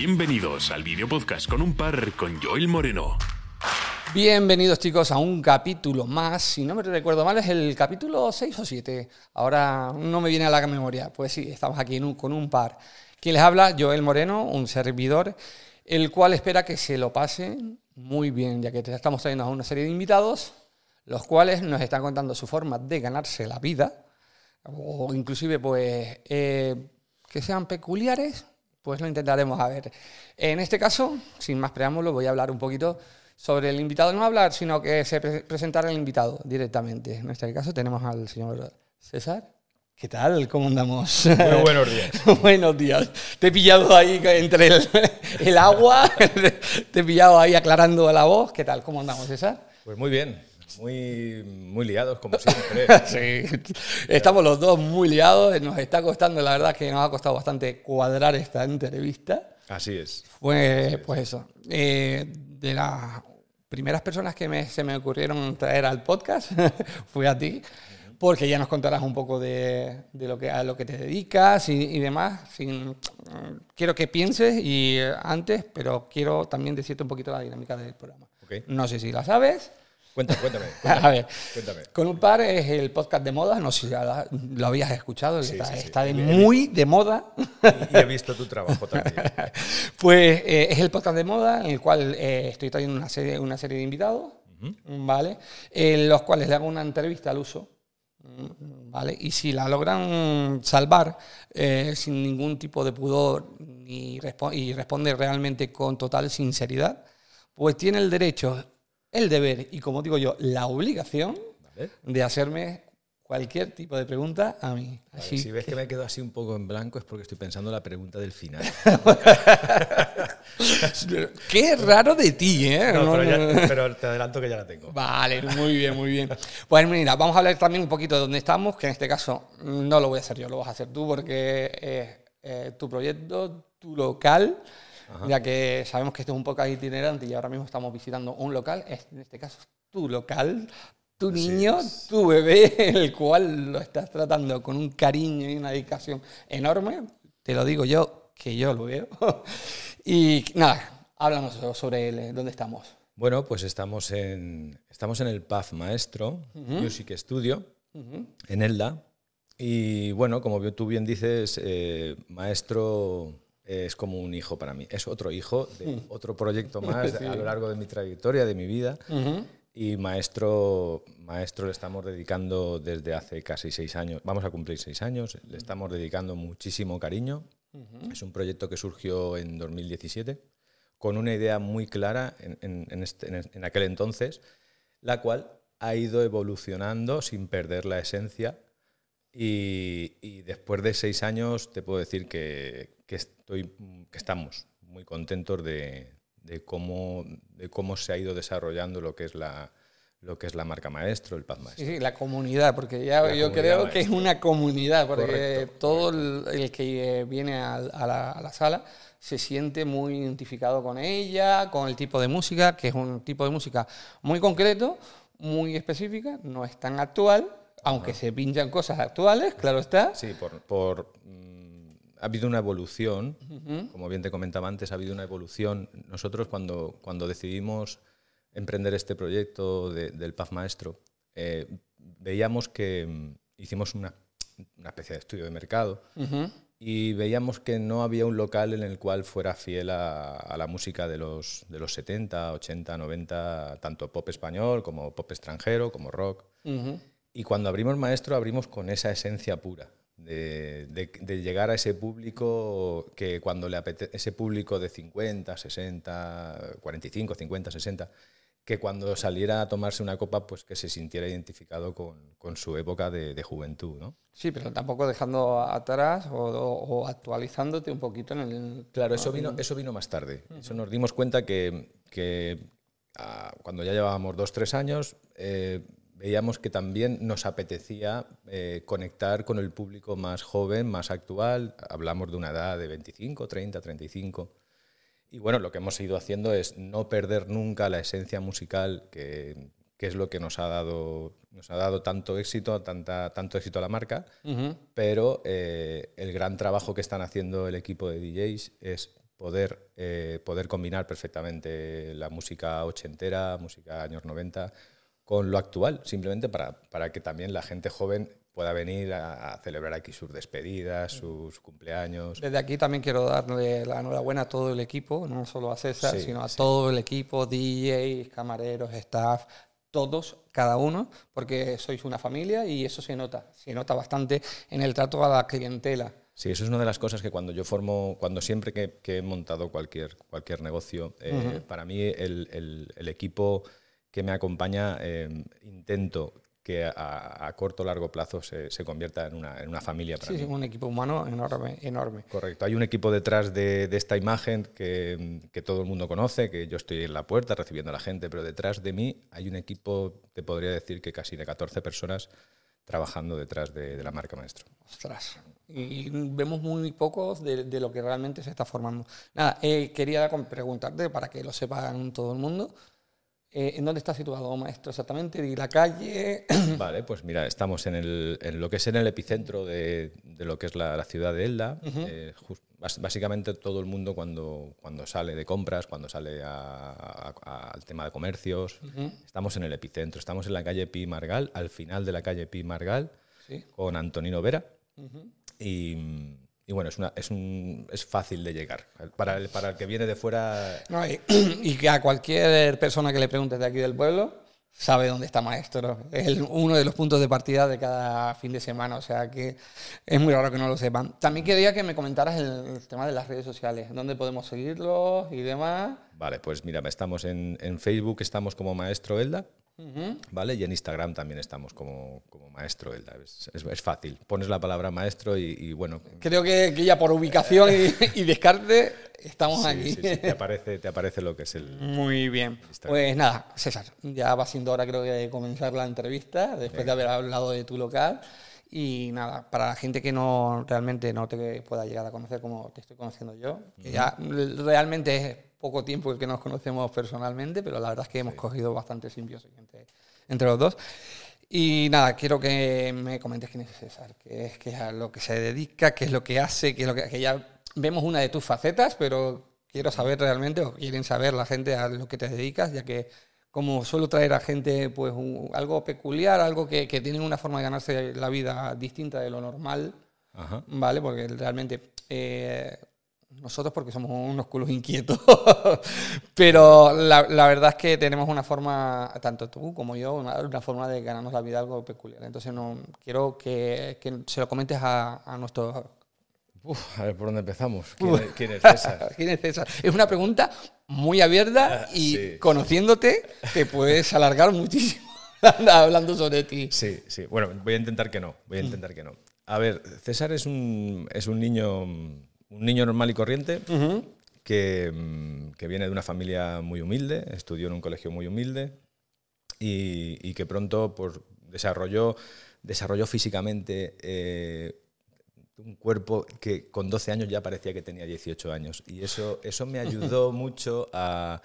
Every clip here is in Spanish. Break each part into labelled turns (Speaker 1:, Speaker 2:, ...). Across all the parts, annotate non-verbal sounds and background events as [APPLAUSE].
Speaker 1: Bienvenidos al video podcast con un par con Joel Moreno.
Speaker 2: Bienvenidos chicos a un capítulo más, si no me recuerdo mal es el capítulo 6 o 7, ahora no me viene a la memoria, pues sí, estamos aquí con un par. Quien les habla, Joel Moreno, un servidor, el cual espera que se lo pasen muy bien, ya que estamos trayendo a una serie de invitados, los cuales nos están contando su forma de ganarse la vida, o inclusive pues eh, que sean peculiares, pues lo intentaremos a ver. En este caso, sin más preámbulos, voy a hablar un poquito sobre el invitado. No hablar, sino que se presentara el invitado directamente. En este caso tenemos al señor César. ¿Qué tal? ¿Cómo andamos?
Speaker 3: Muy buenos días. [LAUGHS]
Speaker 2: buenos días. Te he pillado ahí entre el, agua, [LAUGHS] te he pillado ahí aclarando la voz. ¿Qué tal? ¿Cómo andamos, César?
Speaker 3: Pues muy bien. Muy, muy liados, como siempre. [LAUGHS]
Speaker 2: sí, estamos los dos muy liados. Nos está costando, la verdad, que nos ha costado bastante cuadrar esta entrevista.
Speaker 3: Así es.
Speaker 2: Fue, pues eso. Eh, de las primeras personas que se me ocurrieron traer al podcast, [LAUGHS] fue a ti porque ya nos contarás un poco de, lo que, a lo que te dedicas y, demás. Sin, quiero que pienses y eh, antes, pero quiero también decirte un poquito la dinámica del programa. No sé si la sabes.
Speaker 3: Cuéntame, [LAUGHS] cuéntame. a ver,
Speaker 2: con un par es el podcast de moda, no sé si lo habías escuchado, está, muy de moda.
Speaker 3: Y, he visto tu trabajo también. [LAUGHS]
Speaker 2: pues eh, es el podcast de moda en el cual eh, estoy trayendo una serie, una serie de invitados, ¿vale? En los cuales le hago una entrevista al uso. ¿Vale? Y si la logran salvar eh, sin ningún tipo de pudor y, y responde realmente con total sinceridad, pues tiene el derecho el deber y, como digo yo, la obligación de hacerme cualquier tipo de pregunta a mí.
Speaker 3: si ves que me quedo así un poco en blanco es porque estoy pensando en la pregunta del final. [LAUGHS]
Speaker 2: Qué raro de ti, ¿eh?
Speaker 3: pero, te adelanto que ya la tengo.
Speaker 2: Vale, muy bien, muy bien. Pues mira, vamos a hablar también un poquito de dónde estamos, que en este caso no lo voy a hacer yo, lo vas a hacer tú porque es tu proyecto, tu local ya que sabemos que esto es un poco itinerante y ahora mismo estamos visitando un local, en este caso tu local, tu niño, tu bebé, el cual lo estás tratando con un cariño y una dedicación enorme, te lo digo yo, que yo lo veo. [LAUGHS] y nada, háblanos sobre él, dónde estamos.
Speaker 3: Bueno, pues estamos en, estamos en el PAF Maestro, Music Studio, en Elda. Y bueno, como tú bien dices, eh, Maestro es como un hijo para mí. Es otro hijo de mm. otro proyecto más [LAUGHS] a lo largo de mi trayectoria, de mi vida. Y maestro, maestro le estamos dedicando desde hace casi seis años, vamos a cumplir seis años, le estamos dedicando muchísimo cariño. Es un proyecto que surgió en 2017 con una idea muy clara en, este, en aquel entonces, la cual ha ido evolucionando sin perder la esencia y, después de seis años te puedo decir que, estoy, que estamos muy contentos de, cómo, de cómo se ha ido desarrollando lo que es la, lo que es la marca maestro, el Paz Maestro.
Speaker 2: Sí, la comunidad, porque ya yo creo que es una comunidad, porque todo el, que viene a, la, a, la, sala se siente muy identificado con ella, con el tipo de música, que es un tipo de música muy concreto, muy específica, no es tan actual, aunque se pinchan cosas actuales, claro está.
Speaker 3: Sí, por, mm, ha habido una evolución, como bien te comentaba antes, ha habido una evolución. Nosotros cuando, cuando decidimos emprender este proyecto del Paz Maestro, eh, veíamos que mm, hicimos una, especie de estudio de mercado y veíamos que no había un local en el cual fuera fiel a, la música de los, de los 70, 80, 90, tanto pop español como pop extranjero, como rock. Y cuando abrimos Maestro, abrimos con esa esencia pura, de, llegar a ese público que cuando le apetece, ese público de 50, 60, 45, 50, 60, que cuando saliera a tomarse una copa, pues que se sintiera identificado con, su época de, juventud, ¿no?
Speaker 2: Sí, pero tampoco dejando atrás o, actualizándote un poquito en el...
Speaker 3: Claro, eso vino, eso vino más tarde. Eso nos dimos cuenta que, que ah, cuando ya llevábamos dos, tres años, eh, veíamos que también nos apetecía eh, conectar con el público más joven, más actual. Hablamos de una edad de 25, 30, 35. Y bueno, lo que hemos ido haciendo es no perder nunca la esencia musical, que, es lo que nos ha dado, nos ha dado tanto éxito, tanta, tanto éxito a la marca, pero eh, el gran trabajo que están haciendo el equipo de DJs es poder, eh, poder combinar perfectamente la música ochentera, música años 90, con lo actual, simplemente para, para que también la gente joven pueda venir a, celebrar aquí sus despedidas, sus cumpleaños.
Speaker 2: Desde aquí también quiero darle la enhorabuena a todo el equipo, no solo a César, sino a todo el equipo, DJs, camareros, staff, todos, cada uno, porque sois una familia y eso se nota, se nota bastante en el trato a la clientela.
Speaker 3: Sí, eso es una de las cosas que cuando yo formo, cuando siempre que, he montado cualquier, cualquier negocio, eh, para mí el, el, equipo que me acompaña eh, intento que a, corto o largo plazo se, se convierta en una, en una familia para
Speaker 2: sí, un equipo humano enorme, enorme.
Speaker 3: Correcto. Hay un equipo detrás de, de esta imagen que, que, todo el mundo conoce, que yo estoy en la puerta recibiendo a la gente, pero detrás de mí hay un equipo, te podría decir que casi de 14 personas trabajando detrás de, de la marca Maestro.
Speaker 2: Ostras. Y vemos muy pocos de, de lo que realmente se está formando. Nada, eh, quería preguntarte, para que lo sepan todo el mundo, eh, ¿En dónde está situado, maestro, exactamente? ¿Y la calle? [CLEARS THROAT]
Speaker 3: Vale, pues mira, estamos en, el, en lo que es en el epicentro de, de lo que es la, ciudad de Elda. Eh, básicamente todo el mundo cuando, cuando sale de compras, cuando sale al tema de comercios, estamos en el epicentro. Estamos en la calle Pi Margal, al final de la calle Pi Margal, con Antonino Vera. Y y bueno, es, una, es, un, es fácil de llegar. Para el, para el que viene de fuera... [CLEARS THROAT]
Speaker 2: y, que a cualquier persona que le pregunte de aquí del pueblo sabe dónde está Maestro. Es uno de los puntos de partida de cada fin de semana, o sea que es muy raro que no lo sepan. También quería que me comentaras el, tema de las redes sociales, dónde podemos seguirlos y demás.
Speaker 3: Vale, pues mira, estamos en, en Facebook, estamos como Maestro Elda. ¿Vale? Y en Instagram también estamos como, como maestro. Es, es, fácil. Pones la palabra maestro y, bueno.
Speaker 2: Creo que, ya por ubicación y, descarte estamos aquí.
Speaker 3: te, aparece, te aparece lo que es el.
Speaker 2: Muy bien. Pues nada, César, ya va siendo hora, creo que, de comenzar la entrevista, después de haber hablado de tu local. Y nada, para la gente que no realmente no te pueda llegar a conocer como te estoy conociendo yo, que ya realmente es poco tiempo que nos conocemos personalmente, pero la verdad es que hemos cogido bastante simbiosis entre, los dos. Y nada, quiero que me comentes quién es César, qué es, qué a lo que se dedica, qué es lo que hace, qué es lo que, que ya vemos una de tus facetas, pero quiero saber realmente, o quieren saber la gente a lo que te dedicas, ya que como suelo traer a gente pues algo peculiar, algo que, que tienen una forma de ganarse la vida distinta de lo normal, ¿vale? Porque realmente eh, nosotros porque somos unos culos inquietos, [LAUGHS] pero la, verdad es que tenemos una forma, tanto tú como yo, una, forma de ganarnos la vida algo peculiar. Entonces no quiero que, se lo comentes a, a nuestros...
Speaker 3: a ver, ¿por dónde empezamos? ¿Quién, es, César? [LAUGHS]
Speaker 2: ¿Quién es César? Es una pregunta muy abierta ah, y conociéndote te puedes alargar muchísimo [LAUGHS] hablando sobre ti.
Speaker 3: Sí, sí. Bueno, voy a intentar que no. Voy a intentar que no. A ver, César es un, es un niño un niño normal y corriente que, mm, que, viene de una familia muy humilde, estudió en un colegio muy humilde y, que pronto pues, desarrolló, desarrolló físicamente eh, un cuerpo que con 12 años ya parecía que tenía 18 años. Y eso, eso me ayudó [LAUGHS] mucho a,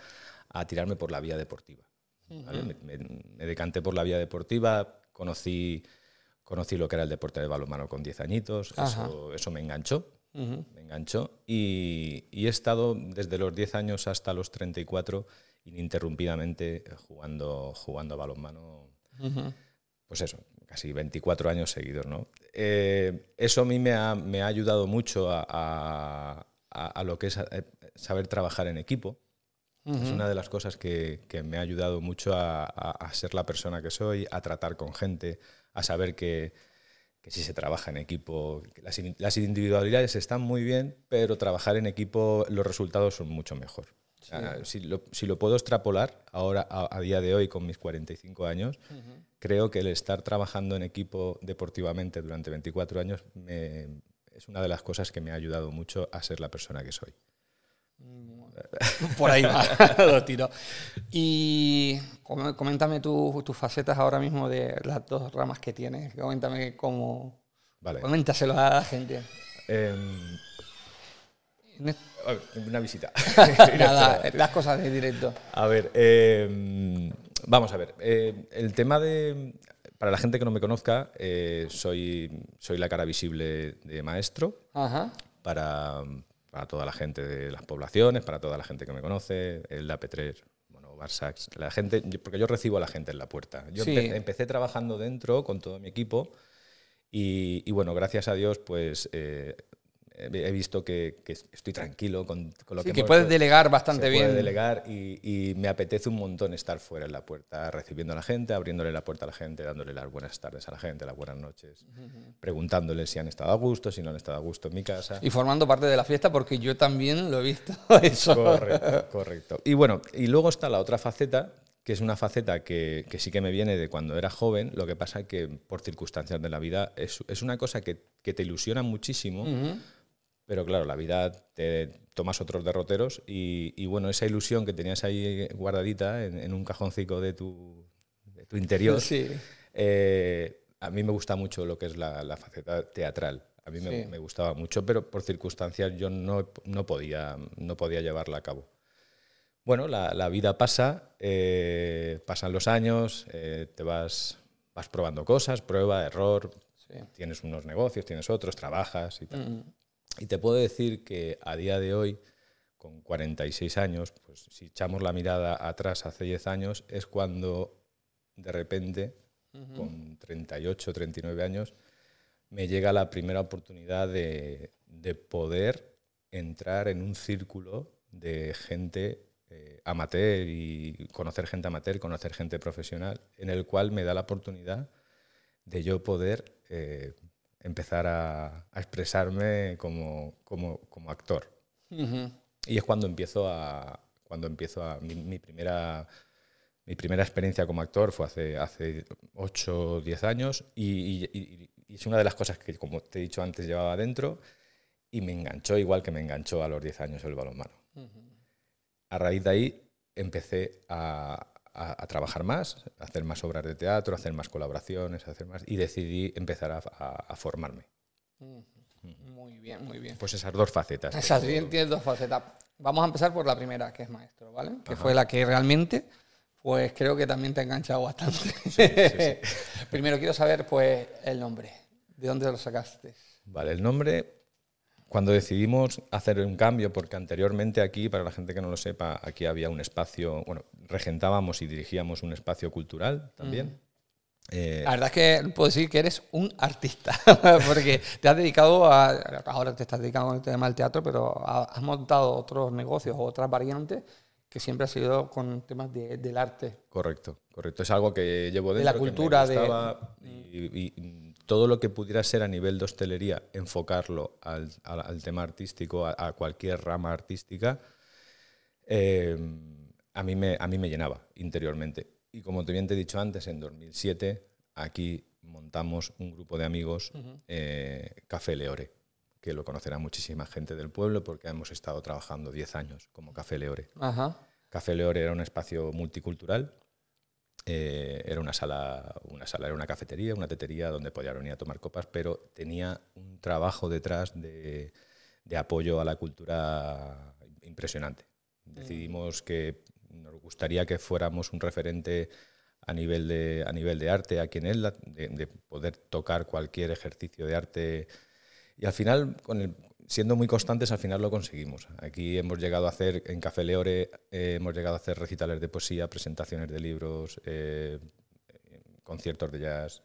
Speaker 3: a, tirarme por la vía deportiva. me, decanté por la vía deportiva, conocí, conocí lo que era el deporte de balonmano con 10 añitos, eso, eso, me enganchó me enganchó y, he estado desde los 10 años hasta los 34 ininterrumpidamente jugando, jugando a balonmano. Pues eso, casi 24 años seguidos. ¿no? Eh, eso a mí me ha, me ha ayudado mucho a, a, lo que es eh, saber trabajar en equipo. Es una de las cosas que, que me ha ayudado mucho a, ser la persona que soy, a tratar con gente, a saber que, que si se trabaja en equipo, las, individualidades están muy bien, pero trabajar en equipo los resultados son mucho mejor. si, lo, puedo extrapolar ahora, a, día de hoy, con mis 45 años, creo que el estar trabajando en equipo deportivamente durante 24 años es una de las cosas que me ha ayudado mucho a ser la persona que soy.
Speaker 2: Por ahí va, [LAUGHS] lo tiro. Y coméntame tus facetas ahora mismo de las dos ramas que tienes. Coméntame cómo. Vale. Coméntaselo a la gente.
Speaker 3: Em, una visita. [LAUGHS] [LAUGHS]
Speaker 2: Nada, las cosas de directo.
Speaker 3: A ver, em, vamos a ver. Eh, el tema de. Para la gente que no me conozca, eh, soy, soy la cara visible de maestro. Para, para toda la gente de las poblaciones, para toda la gente que me conoce, el AP3, bueno, Barsax, la gente, porque yo recibo a la gente en la puerta. Yo
Speaker 2: Sí.
Speaker 3: empe- empecé trabajando dentro con todo mi equipo y, y bueno, gracias a Dios, pues eh, he visto que, que estoy tranquilo con, con lo
Speaker 2: Sí,
Speaker 3: que
Speaker 2: que puedes delegar bastante
Speaker 3: se puede
Speaker 2: bien.
Speaker 3: delegar y, y me apetece un montón estar fuera en la puerta, recibiendo a la gente, abriéndole la puerta a la gente, dándole las buenas tardes a la gente, las buenas noches, preguntándoles si han estado a gusto, si no han estado a gusto en mi casa.
Speaker 2: Y formando parte de la fiesta, porque yo también lo he visto. [LAUGHS] Eso.
Speaker 3: Correcto, correcto. Y bueno, y luego está la otra faceta, que es una faceta que, que sí que me viene de cuando era joven, lo que pasa que por circunstancias de la vida es, es una cosa que, que te ilusiona muchísimo, pero claro, la vida te tomas otros derroteros y, y bueno, esa ilusión que tenías ahí guardadita en, en un cajoncito de tu, de tu interior,
Speaker 2: Sí.
Speaker 3: eh, a mí me gusta mucho lo que es la, la faceta teatral. A mí me,
Speaker 2: Sí.
Speaker 3: me gustaba mucho, pero por circunstancias yo no, no, podía, no podía llevarla a cabo. Bueno, la, la vida pasa, eh, pasan los años, eh, te vas, vas probando cosas, prueba, error,
Speaker 2: Sí.
Speaker 3: tienes unos negocios, tienes otros, trabajas y tal. Y te puedo decir que a día de hoy, con 46 años, pues si echamos la mirada atrás hace 10 años, es cuando de repente, con 38, 39 años, me llega la primera oportunidad de, de poder entrar en un círculo de gente eh, amateur y conocer gente amateur, conocer gente profesional, en el cual me da la oportunidad de yo poder eh, empezar a, a expresarme como, como, como actor. Y es cuando empiezo a. Cuando empiezo a. Mi, mi primera. Mi primera experiencia como actor fue hace, hace 8 o 10 años y, y- y- y es una de las cosas que, como te he dicho antes, llevaba dentro y me enganchó igual que me enganchó a los 10 años el balonmano. A raíz de ahí empecé a, a- a trabajar más, a hacer más obras de teatro, a hacer más colaboraciones, a hacer más y decidí empezar a, formarme.
Speaker 2: Muy bien, muy bien.
Speaker 3: Pues esas dos facetas.
Speaker 2: Esas sí tienes dos facetas. Vamos a empezar por la primera, que es maestro, ¿vale? Que fue la que realmente, pues creo que también te ha enganchado bastante. [LAUGHS] Primero quiero saber, pues, el nombre. ¿De dónde lo sacaste?
Speaker 3: Vale, el nombre, cuando decidimos hacer un cambio, porque anteriormente aquí, para la gente que no lo sepa, aquí había un espacio, bueno, regentábamos y dirigíamos un espacio cultural también. Eh,
Speaker 2: La verdad es que puedo decir que eres un artista, [LAUGHS] porque te has dedicado a, ahora te estás dedicando el tema del teatro, pero ha- has montado otros negocios o otras variantes que siempre ha sido con temas de- del arte.
Speaker 3: Correcto, correcto. Es algo que llevo
Speaker 2: De
Speaker 3: dentro.
Speaker 2: la
Speaker 3: que me
Speaker 2: cultura, de-
Speaker 3: gustaba y, y todo lo que pudiera ser a nivel de hostelería, enfocarlo al, al- al tema artístico, a, a cualquier rama artística, eh, a, mí me, a mí me llenaba interiormente. Y como te bien te he dicho antes, en 2007 aquí montamos un grupo de amigos, eh, Café Leore, que lo conocerá muchísima gente del pueblo porque hemos estado trabajando 10 años como Café Leore.
Speaker 2: Ajá.
Speaker 3: Café Leore era un espacio multicultural. Eh, era una sala, una sala, era una cafetería, una tetería donde podían venir a tomar copas, pero tenía un trabajo detrás de, de apoyo a la cultura impresionante. Decidimos que nos gustaría que fuéramos un referente a nivel de, a nivel de arte aquí en Elda, de, de poder tocar cualquier ejercicio de arte. Y al final, con el- siendo muy constantes, al final lo conseguimos. Aquí hemos llegado a hacer, en Café Leore, eh, hemos llegado a hacer recitales de poesía, presentaciones de libros, eh, conciertos de jazz,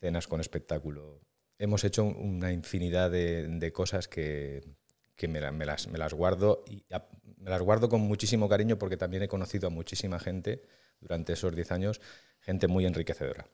Speaker 3: cenas con espectáculo. Hemos hecho una infinidad de, de cosas que, que me, la- me las, me las guardo y a- me las guardo con muchísimo cariño porque también he conocido a muchísima gente durante esos 10 años, gente muy enriquecedora.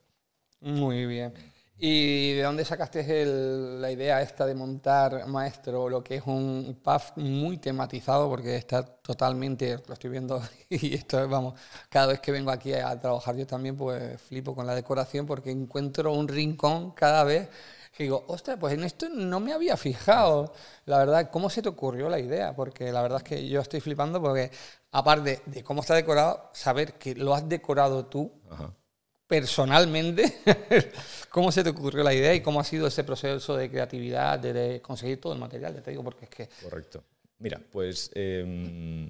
Speaker 2: Muy bien. ¿Y de dónde sacaste el- la idea esta de montar, maestro, lo que es un pub muy tematizado? Porque está totalmente, lo estoy viendo, [LAUGHS] y esto es, vamos, cada vez que vengo aquí a trabajar yo también, pues flipo con la decoración porque encuentro un rincón cada vez que digo, ostras, pues en esto no me había fijado. La verdad, ¿cómo se te ocurrió la idea? Porque la verdad es que yo estoy flipando porque, aparte de cómo está decorado, saber que lo has decorado tú. Personalmente, [LAUGHS] ¿cómo se te ocurrió la idea y cómo ha sido ese proceso de creatividad, de, de conseguir todo el material? Ya te digo, porque es que...
Speaker 3: Correcto. Mira, pues, em,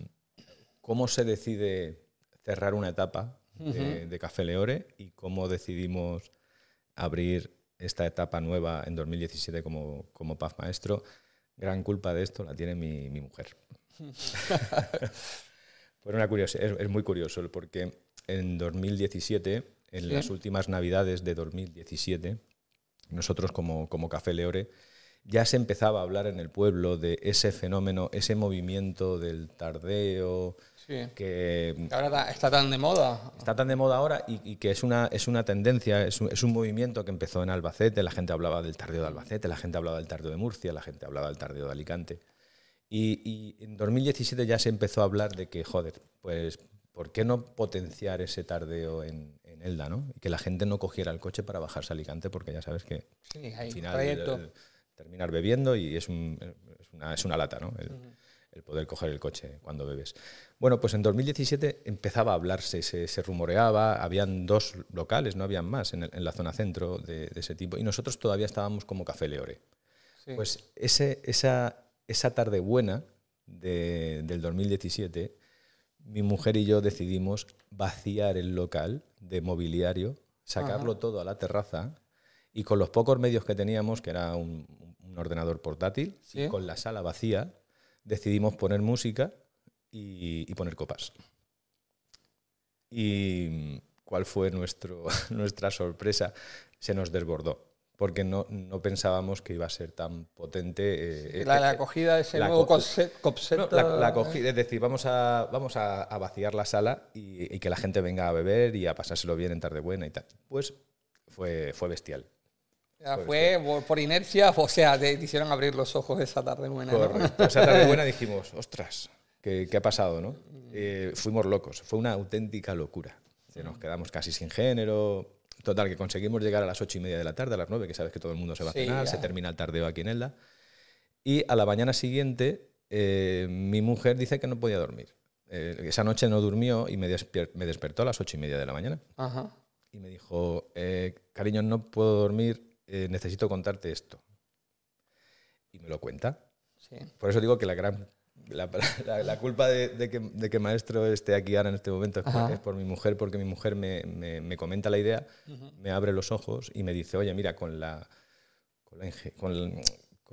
Speaker 3: ¿cómo se decide cerrar una etapa de, de Café Leore y cómo decidimos abrir esta etapa nueva en 2017 como, como PAF Maestro? gran culpa de esto la tiene mi, mi mujer. [LAUGHS] [LAUGHS] Por una curiosidad, es, es muy curioso porque en 2017, en
Speaker 2: Sí.
Speaker 3: las últimas navidades de 2017, nosotros como, como Café Leore, ya se empezaba a hablar en el pueblo de ese fenómeno, ese movimiento del tardeo,
Speaker 2: Sí.
Speaker 3: que
Speaker 2: Ahora está tan de moda.
Speaker 3: está tan de moda ahora y, y que es una, es una tendencia, es un, es un movimiento que empezó en Albacete, la gente hablaba del tardeo de Albacete, la gente hablaba del tardeo de Murcia, la gente hablaba del tardeo de Alicante. Y, y en 2017 ya se empezó a hablar de que, joder, pues, ¿por qué no potenciar ese tardeo en, en Elda, ¿no? Y que la gente no cogiera el coche para bajarse a Alicante, porque ya sabes que
Speaker 2: Sí,
Speaker 3: al final el- terminar bebiendo y es, un- es una, es una lata, ¿no? El, el poder coger el coche cuando bebes. Bueno, pues en 2017 empezaba a hablarse, se, se rumoreaba, habían dos locales, no habían más en, la zona centro de, de ese tipo, y nosotros todavía estábamos como Café Leore.
Speaker 2: Sí.
Speaker 3: Pues ese, esa, esa tarde buena de- del 2017, mi mujer y yo decidimos vaciar el local de mobiliario, sacarlo todo a la terraza y con los pocos medios que teníamos, que era un, un ordenador portátil,
Speaker 2: Sí.
Speaker 3: y con la sala vacía, decidimos poner música y, y poner copas. ¿Y cuál fue nuestro, [LAUGHS] nuestra sorpresa? Se nos desbordó, porque no, no pensábamos que iba a ser tan potente. eh,
Speaker 2: la,
Speaker 3: eh,
Speaker 2: la
Speaker 3: eh,
Speaker 2: acogida de ese
Speaker 3: la
Speaker 2: nuevo
Speaker 3: co-
Speaker 2: conce- concepto.
Speaker 3: no, la, la acogida, es decir, vamos a, vamos a, a vaciar la sala y, y que la gente venga a beber y a pasárselo bien en tarde buena y tal. Pues fue, fue bestial.
Speaker 2: Ya fue por- por inercia, o sea, te, te hicieron abrir los ojos esa tarde buena. ¿no?
Speaker 3: Esa tarde buena [LAUGHS] dijimos, ostras, ¿qué, qué ha pasado? ¿no? Eh, fuimos locos, fue una auténtica locura. Nos quedamos casi sin género. Total, que conseguimos llegar a las ocho y media de la tarde, a las nueve, que sabes que todo el mundo se va a
Speaker 2: Sí,
Speaker 3: cenar,
Speaker 2: ya.
Speaker 3: se termina el tardeo aquí en Elda. Y a la mañana siguiente, eh, mi mujer dice que no podía dormir. Eh, esa noche no durmió y me, me despertó a las ocho y media de la mañana
Speaker 2: Ajá.
Speaker 3: y me dijo, eh, cariño, no puedo dormir, necesito contarte esto. Y me lo cuenta.
Speaker 2: Sí.
Speaker 3: Por eso digo que la gran la, [LAUGHS] la- la culpa de, de que, de que Maestro esté aquí ahora en este momento es por, es por mi mujer, porque mi mujer me, me- me comenta la idea, me abre los ojos y me dice, oye, mira, con la, con, la inge- con lo,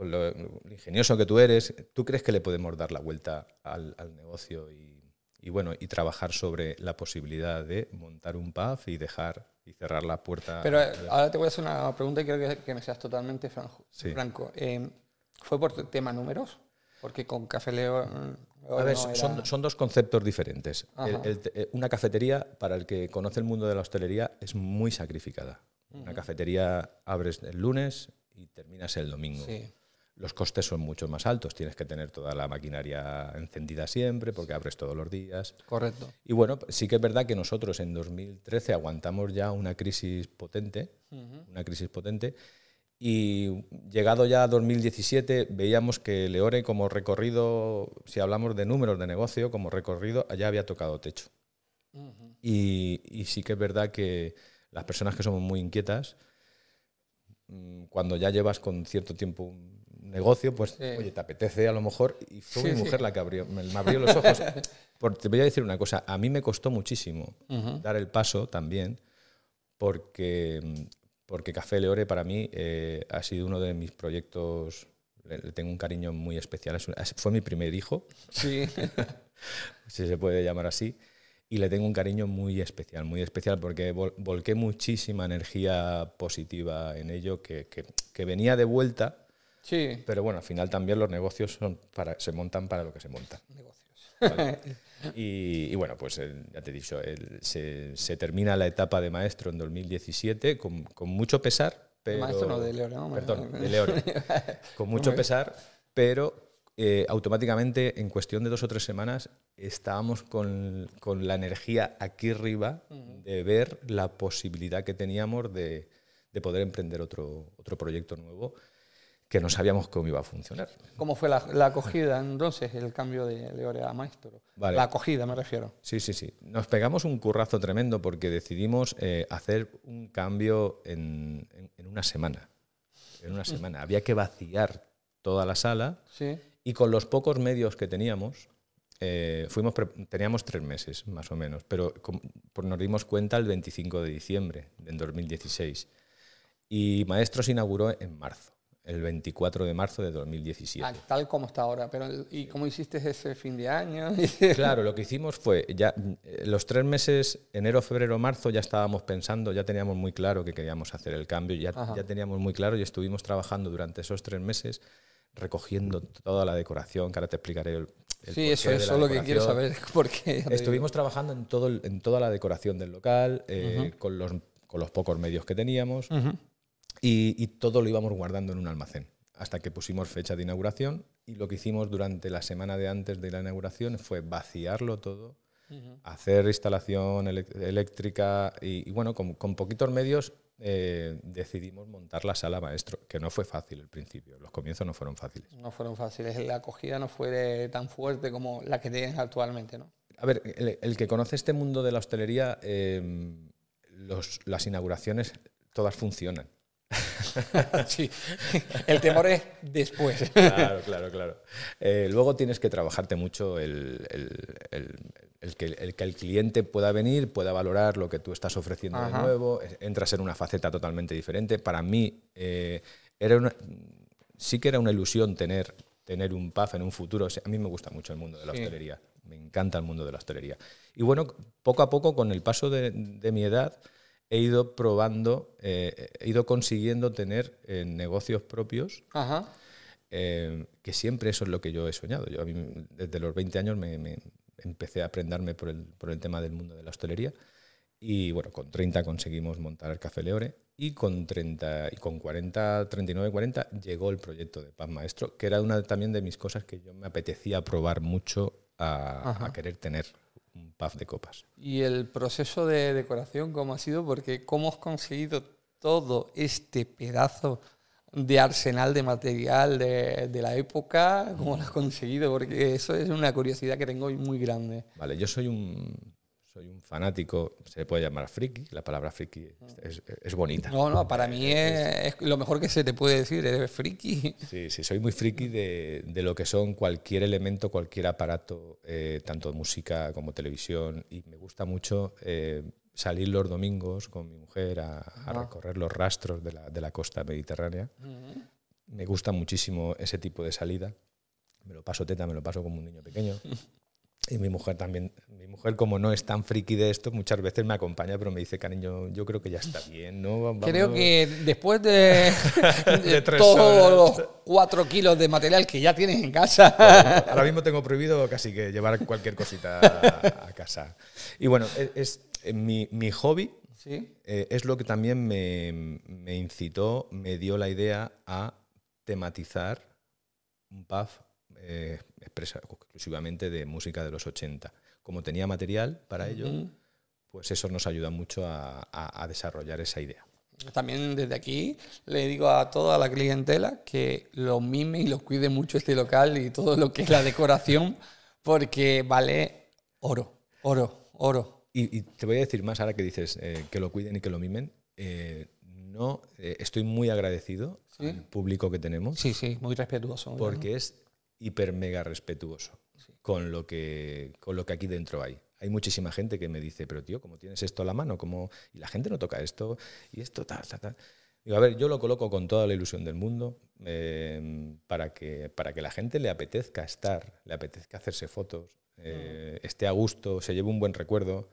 Speaker 3: lo ingenioso que tú eres, ¿tú crees que le podemos dar la vuelta al, al negocio y, y, bueno, y trabajar sobre la posibilidad de montar un pub y dejar y cerrar la puerta?
Speaker 2: Pero ahora te voy a hacer una pregunta y quiero que, que me seas totalmente.
Speaker 3: Sí.
Speaker 2: franco. Eh, ¿Fue por tema números? Porque con Café Leo. Leo
Speaker 3: A ver,
Speaker 2: no
Speaker 3: son-
Speaker 2: era-
Speaker 3: son, son dos conceptos diferentes. El- el eh, una cafetería, para el que conoce el mundo de la hostelería, es muy sacrificada. Una cafetería abres el lunes y terminas el domingo.
Speaker 2: Sí.
Speaker 3: Los costes son mucho más altos, tienes que tener toda la maquinaria encendida siempre porque abres todos los días.
Speaker 2: Correcto.
Speaker 3: Y bueno, sí que es verdad que nosotros en 2013 aguantamos ya una crisis potente, una crisis potente, y llegado ya a 2017 veíamos que Leore como recorrido, si hablamos de números de negocio, como recorrido ya había tocado techo. y, y sí que es verdad que las personas que somos muy inquietas, mm, cuando ya llevas con cierto tiempo un negocio, pues
Speaker 2: Sí.
Speaker 3: oye, te apetece a lo mejor, y fue
Speaker 2: Sí,
Speaker 3: mi
Speaker 2: sí.
Speaker 3: mujer la que abrió, me, me abrió los ojos. [LAUGHS] Por- te voy a decir una cosa, a mí me costó muchísimo dar el paso también, porque, porque Café Leore para mí eh, ha sido uno de mis proyectos, le, le tengo un cariño muy especial, es un- fue mi primer hijo,
Speaker 2: Sí. [LAUGHS]
Speaker 3: si se puede llamar así, y le tengo un cariño muy especial, muy especial porque vol- volqué muchísima energía positiva en ello que, que- que venía de vuelta,
Speaker 2: sí.
Speaker 3: pero bueno, al final también los negocios son para, se montan para lo que se montan.
Speaker 2: Negocios.
Speaker 3: ¿vale? [LAUGHS] Y, y bueno, pues el- ya te he dicho, el- se, se termina la etapa de maestro en 2017 con, con mucho pesar. Pero,
Speaker 2: maestro no, de Leore, ¿no?
Speaker 3: Perdón, de Leore. [LAUGHS] Con mucho pesar, pero eh, automáticamente en cuestión de dos o tres semanas estábamos con, con la energía aquí arriba de ver la posibilidad que teníamos de, de poder emprender otro, otro proyecto nuevo que no sabíamos cómo iba a funcionar.
Speaker 2: ¿Cómo fue la, la acogida entonces, el cambio de Leore a Maestro?
Speaker 3: Vale.
Speaker 2: La acogida, me refiero.
Speaker 3: Sí, sí, sí. Nos pegamos un currazo tremendo porque decidimos eh, hacer un cambio en, en- en una semana. En una semana. Había que vaciar toda la sala
Speaker 2: Sí.
Speaker 3: y con los pocos medios que teníamos, eh, fuimos teníamos tres meses más o menos, pero nos dimos cuenta el 25 de diciembre del 2016. Y Maestro se inauguró en marzo. El 24 de marzo de 2017.
Speaker 2: Ah, tal como está ahora. Pero, ¿Y cómo hiciste ese fin de año? [LAUGHS]
Speaker 3: claro, lo que hicimos fue, ya eh, los tres meses, enero, febrero, marzo, ya estábamos pensando, ya teníamos muy claro que queríamos hacer el cambio, ya, ya teníamos muy claro y estuvimos trabajando durante esos tres meses recogiendo toda la decoración, que ahora te explicaré el,
Speaker 2: sí, eso es lo que quiero saber. [LAUGHS] Porque
Speaker 3: Estuvimos trabajando en, todo, en toda la decoración del local, eh, con, los, con los pocos medios que teníamos, y, todo lo íbamos guardando en un almacén, hasta que pusimos fecha de inauguración, y lo que hicimos durante la semana de antes de la inauguración fue vaciarlo todo, hacer instalación eléctrica, y, bueno, con, con poquitos medios eh, decidimos montar la sala maestro, que no fue fácil al principio, los comienzos no fueron fáciles.
Speaker 2: No fueron fáciles, la acogida no fue tan fuerte como la que tienes actualmente, ¿no?
Speaker 3: A ver, el, que conoce este mundo de la hostelería, em, las inauguraciones todas funcionan. [LAUGHS]
Speaker 2: sí, el temor es después.
Speaker 3: claro, claro, claro. Eh, luego tienes que trabajarte mucho el, el que, el que, el cliente pueda venir, pueda valorar lo que tú estás ofreciendo de nuevo, entras en una faceta totalmente diferente. Para mí eh, era sí que era una ilusión tener, tener un pub en un futuro. a mí me gusta mucho el mundo de la hostelería, me encanta el mundo de la hostelería. Y bueno, poco a poco, con el paso de, mi edad, he ido probando, eh, he ido consiguiendo tener eh, negocios propios. que siempre eso es lo que yo he soñado. Yo desde los 20 años me, empecé a aprenderme por el, por el tema del mundo de la hostelería. Y bueno, con 30 conseguimos montar el Café Leore y con, 30, y con 40, 39, 40 llegó el proyecto de Paz Maestro, que era una también de mis cosas que yo me apetecía probar mucho a, querer tener un pub de copas.
Speaker 2: ¿Y el proceso de decoración cómo ha sido? Porque ¿cómo has conseguido todo este pedazo de arsenal de material de, de, la época, cómo lo has conseguido, porque eso es una curiosidad que tengo muy grande.
Speaker 3: Vale, yo soy un, soy un fanático, se puede llamar friki, la palabra friki es, es, bonita.
Speaker 2: No, no, para mí es, lo mejor que se te puede decir, eres friki.
Speaker 3: Sí, sí, soy muy friki de, de lo que son cualquier elemento, cualquier aparato, eh, tanto música como televisión, y me gusta mucho eh, salir los domingos con mi mujer a, recorrer los rastros de la, de la costa mediterránea. Me gusta muchísimo ese tipo de salida. Me lo paso teta, me lo paso como un niño pequeño. [LAUGHS] Y mi mujer también, mi mujer como no es tan friki de esto, muchas veces me acompaña, pero me dice, cariño, yo creo que ya está bien, ¿no?
Speaker 2: Creo que después de, [LAUGHS] todos los cuatro kilos de material que ya tienes en casa...
Speaker 3: ahora mismo tengo prohibido casi que llevar cualquier cosita a, casa. Y bueno, es, eh, mi, mi, hobby eh, es lo que también me, me incitó, me dio la idea a tematizar un pub eh, exclusivamente de música de los 80. Como tenía material para ello, pues eso nos ayuda mucho a, desarrollar esa idea.
Speaker 2: También desde aquí le digo a toda la clientela que lo mime y lo cuide mucho este local y todo lo que es la decoración, porque vale oro, oro, oro.
Speaker 3: Y, te voy a decir más ahora que dices eh, que lo cuiden y que lo mimen. Eh, no, estoy muy agradecido al público que tenemos.
Speaker 2: Sí, sí, muy respetuoso.
Speaker 3: Porque es hiper mega respetuoso con, lo que, con lo que aquí dentro hay. Hay muchísima gente que me dice, pero tío, ¿cómo tienes esto a la mano? ¿Cómo? Y la gente no toca esto, y esto, tal, tal, tal. Digo, a ver, yo lo coloco con toda la ilusión del mundo em, para, que, para que la gente le apetezca estar, le apetezca hacerse fotos, eh, esté a gusto, se lleve un buen recuerdo.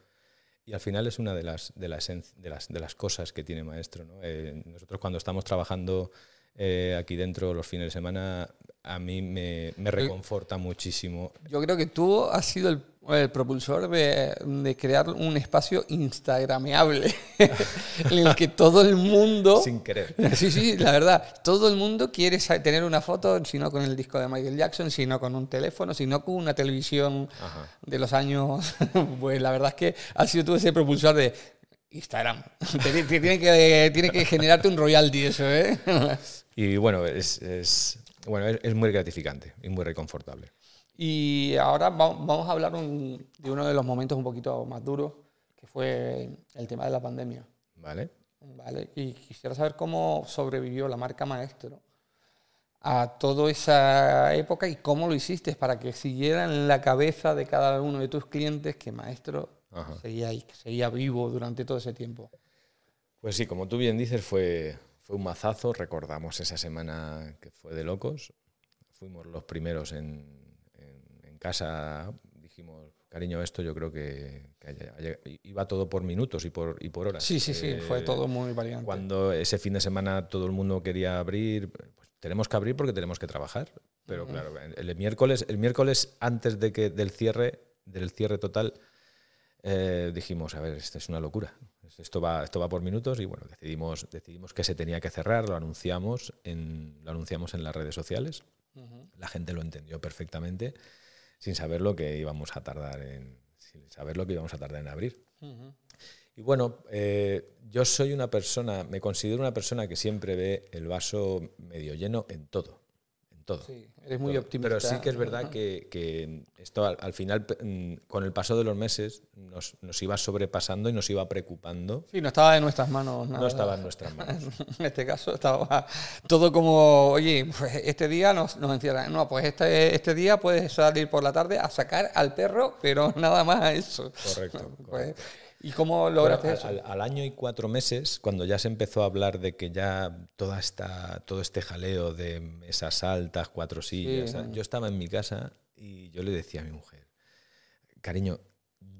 Speaker 3: Y al final es una de las, de las, de las, de las cosas que tiene Maestro. ¿no? Eh, nosotros cuando estamos trabajando eh, aquí dentro los fines de semana, a mí me, me reconforta muchísimo.
Speaker 2: Yo creo que tú has sido el, propulsor de, de, crear un espacio instagrameable [LAUGHS] en el que todo el mundo...
Speaker 3: Sin querer.
Speaker 2: Sí, sí, la verdad. Todo el mundo quiere tener una foto, si no con el disco de Michael Jackson, si no con un teléfono, si no con una televisión de los años... [LAUGHS] Pues la verdad es que has sido tú ese propulsor de Instagram. [LAUGHS] tiene, que, tiene que generarte un royalty eso, ¿eh? [LAUGHS]
Speaker 3: Y bueno, es, bueno, es, muy gratificante y muy reconfortable.
Speaker 2: Y ahora vamos a hablar de uno de los momentos un poquito más duros, que fue el tema de la pandemia.
Speaker 3: Vale.
Speaker 2: Vale. Y quisiera saber cómo sobrevivió la marca Maestro a toda esa época y cómo lo hiciste para que siguiera en la cabeza de cada uno de tus clientes que Maestro seguía, ahí, seguía vivo durante todo ese tiempo.
Speaker 3: Pues sí, como tú bien dices, fue, fue un mazazo, recordamos esa semana que fue de locos. Fuimos los primeros en, en- en casa, dijimos, cariño, esto yo creo que, iba todo por minutos y por, y por horas.
Speaker 2: Sí, sí, sí, fue
Speaker 3: Eh,
Speaker 2: todo muy variante.
Speaker 3: Cuando ese fin de semana todo el mundo quería abrir, pues tenemos que abrir porque tenemos que trabajar. Pero claro, el, miércoles, el miércoles antes de que del cierre, del cierre total, eh, dijimos, a ver, esto es una locura. Esto va, esto va por minutos y bueno, decidimos, decidimos que se tenía que cerrar, lo anunciamos en, lo anunciamos en las redes sociales. La gente lo entendió perfectamente, sin saber lo que íbamos a tardar en, sin saber lo que íbamos a tardar en abrir. Y bueno, eh, yo soy una persona, me considero una persona que siempre ve el vaso medio lleno en todo. En todo.
Speaker 2: Sí, eres muy
Speaker 3: Pero-
Speaker 2: optimista.
Speaker 3: Pero sí que es verdad que, que esto al, al final, mm, con el paso de los meses, nos, nos iba sobrepasando y nos iba preocupando.
Speaker 2: Sí, no estaba en nuestras manos nada.
Speaker 3: No estaba en nuestras manos. [LAUGHS]
Speaker 2: En este caso estaba todo como, oye, pues este día nos, nos encierran. No, pues este, este día puedes salir por la tarde a sacar al perro, pero [LAUGHS] nada más eso.
Speaker 3: Correcto, [LAUGHS]
Speaker 2: Pues,
Speaker 3: correcto.
Speaker 2: ¿Y cómo
Speaker 3: Bueno,
Speaker 2: lograste
Speaker 3: al,
Speaker 2: eso?
Speaker 3: al- al año y cuatro meses, cuando ya se empezó a hablar de que ya toda esta, todo este jaleo de mesas altas, cuatro sillas,
Speaker 2: Sí.
Speaker 3: yo estaba en mi casa y yo le decía a mi mujer, cariño,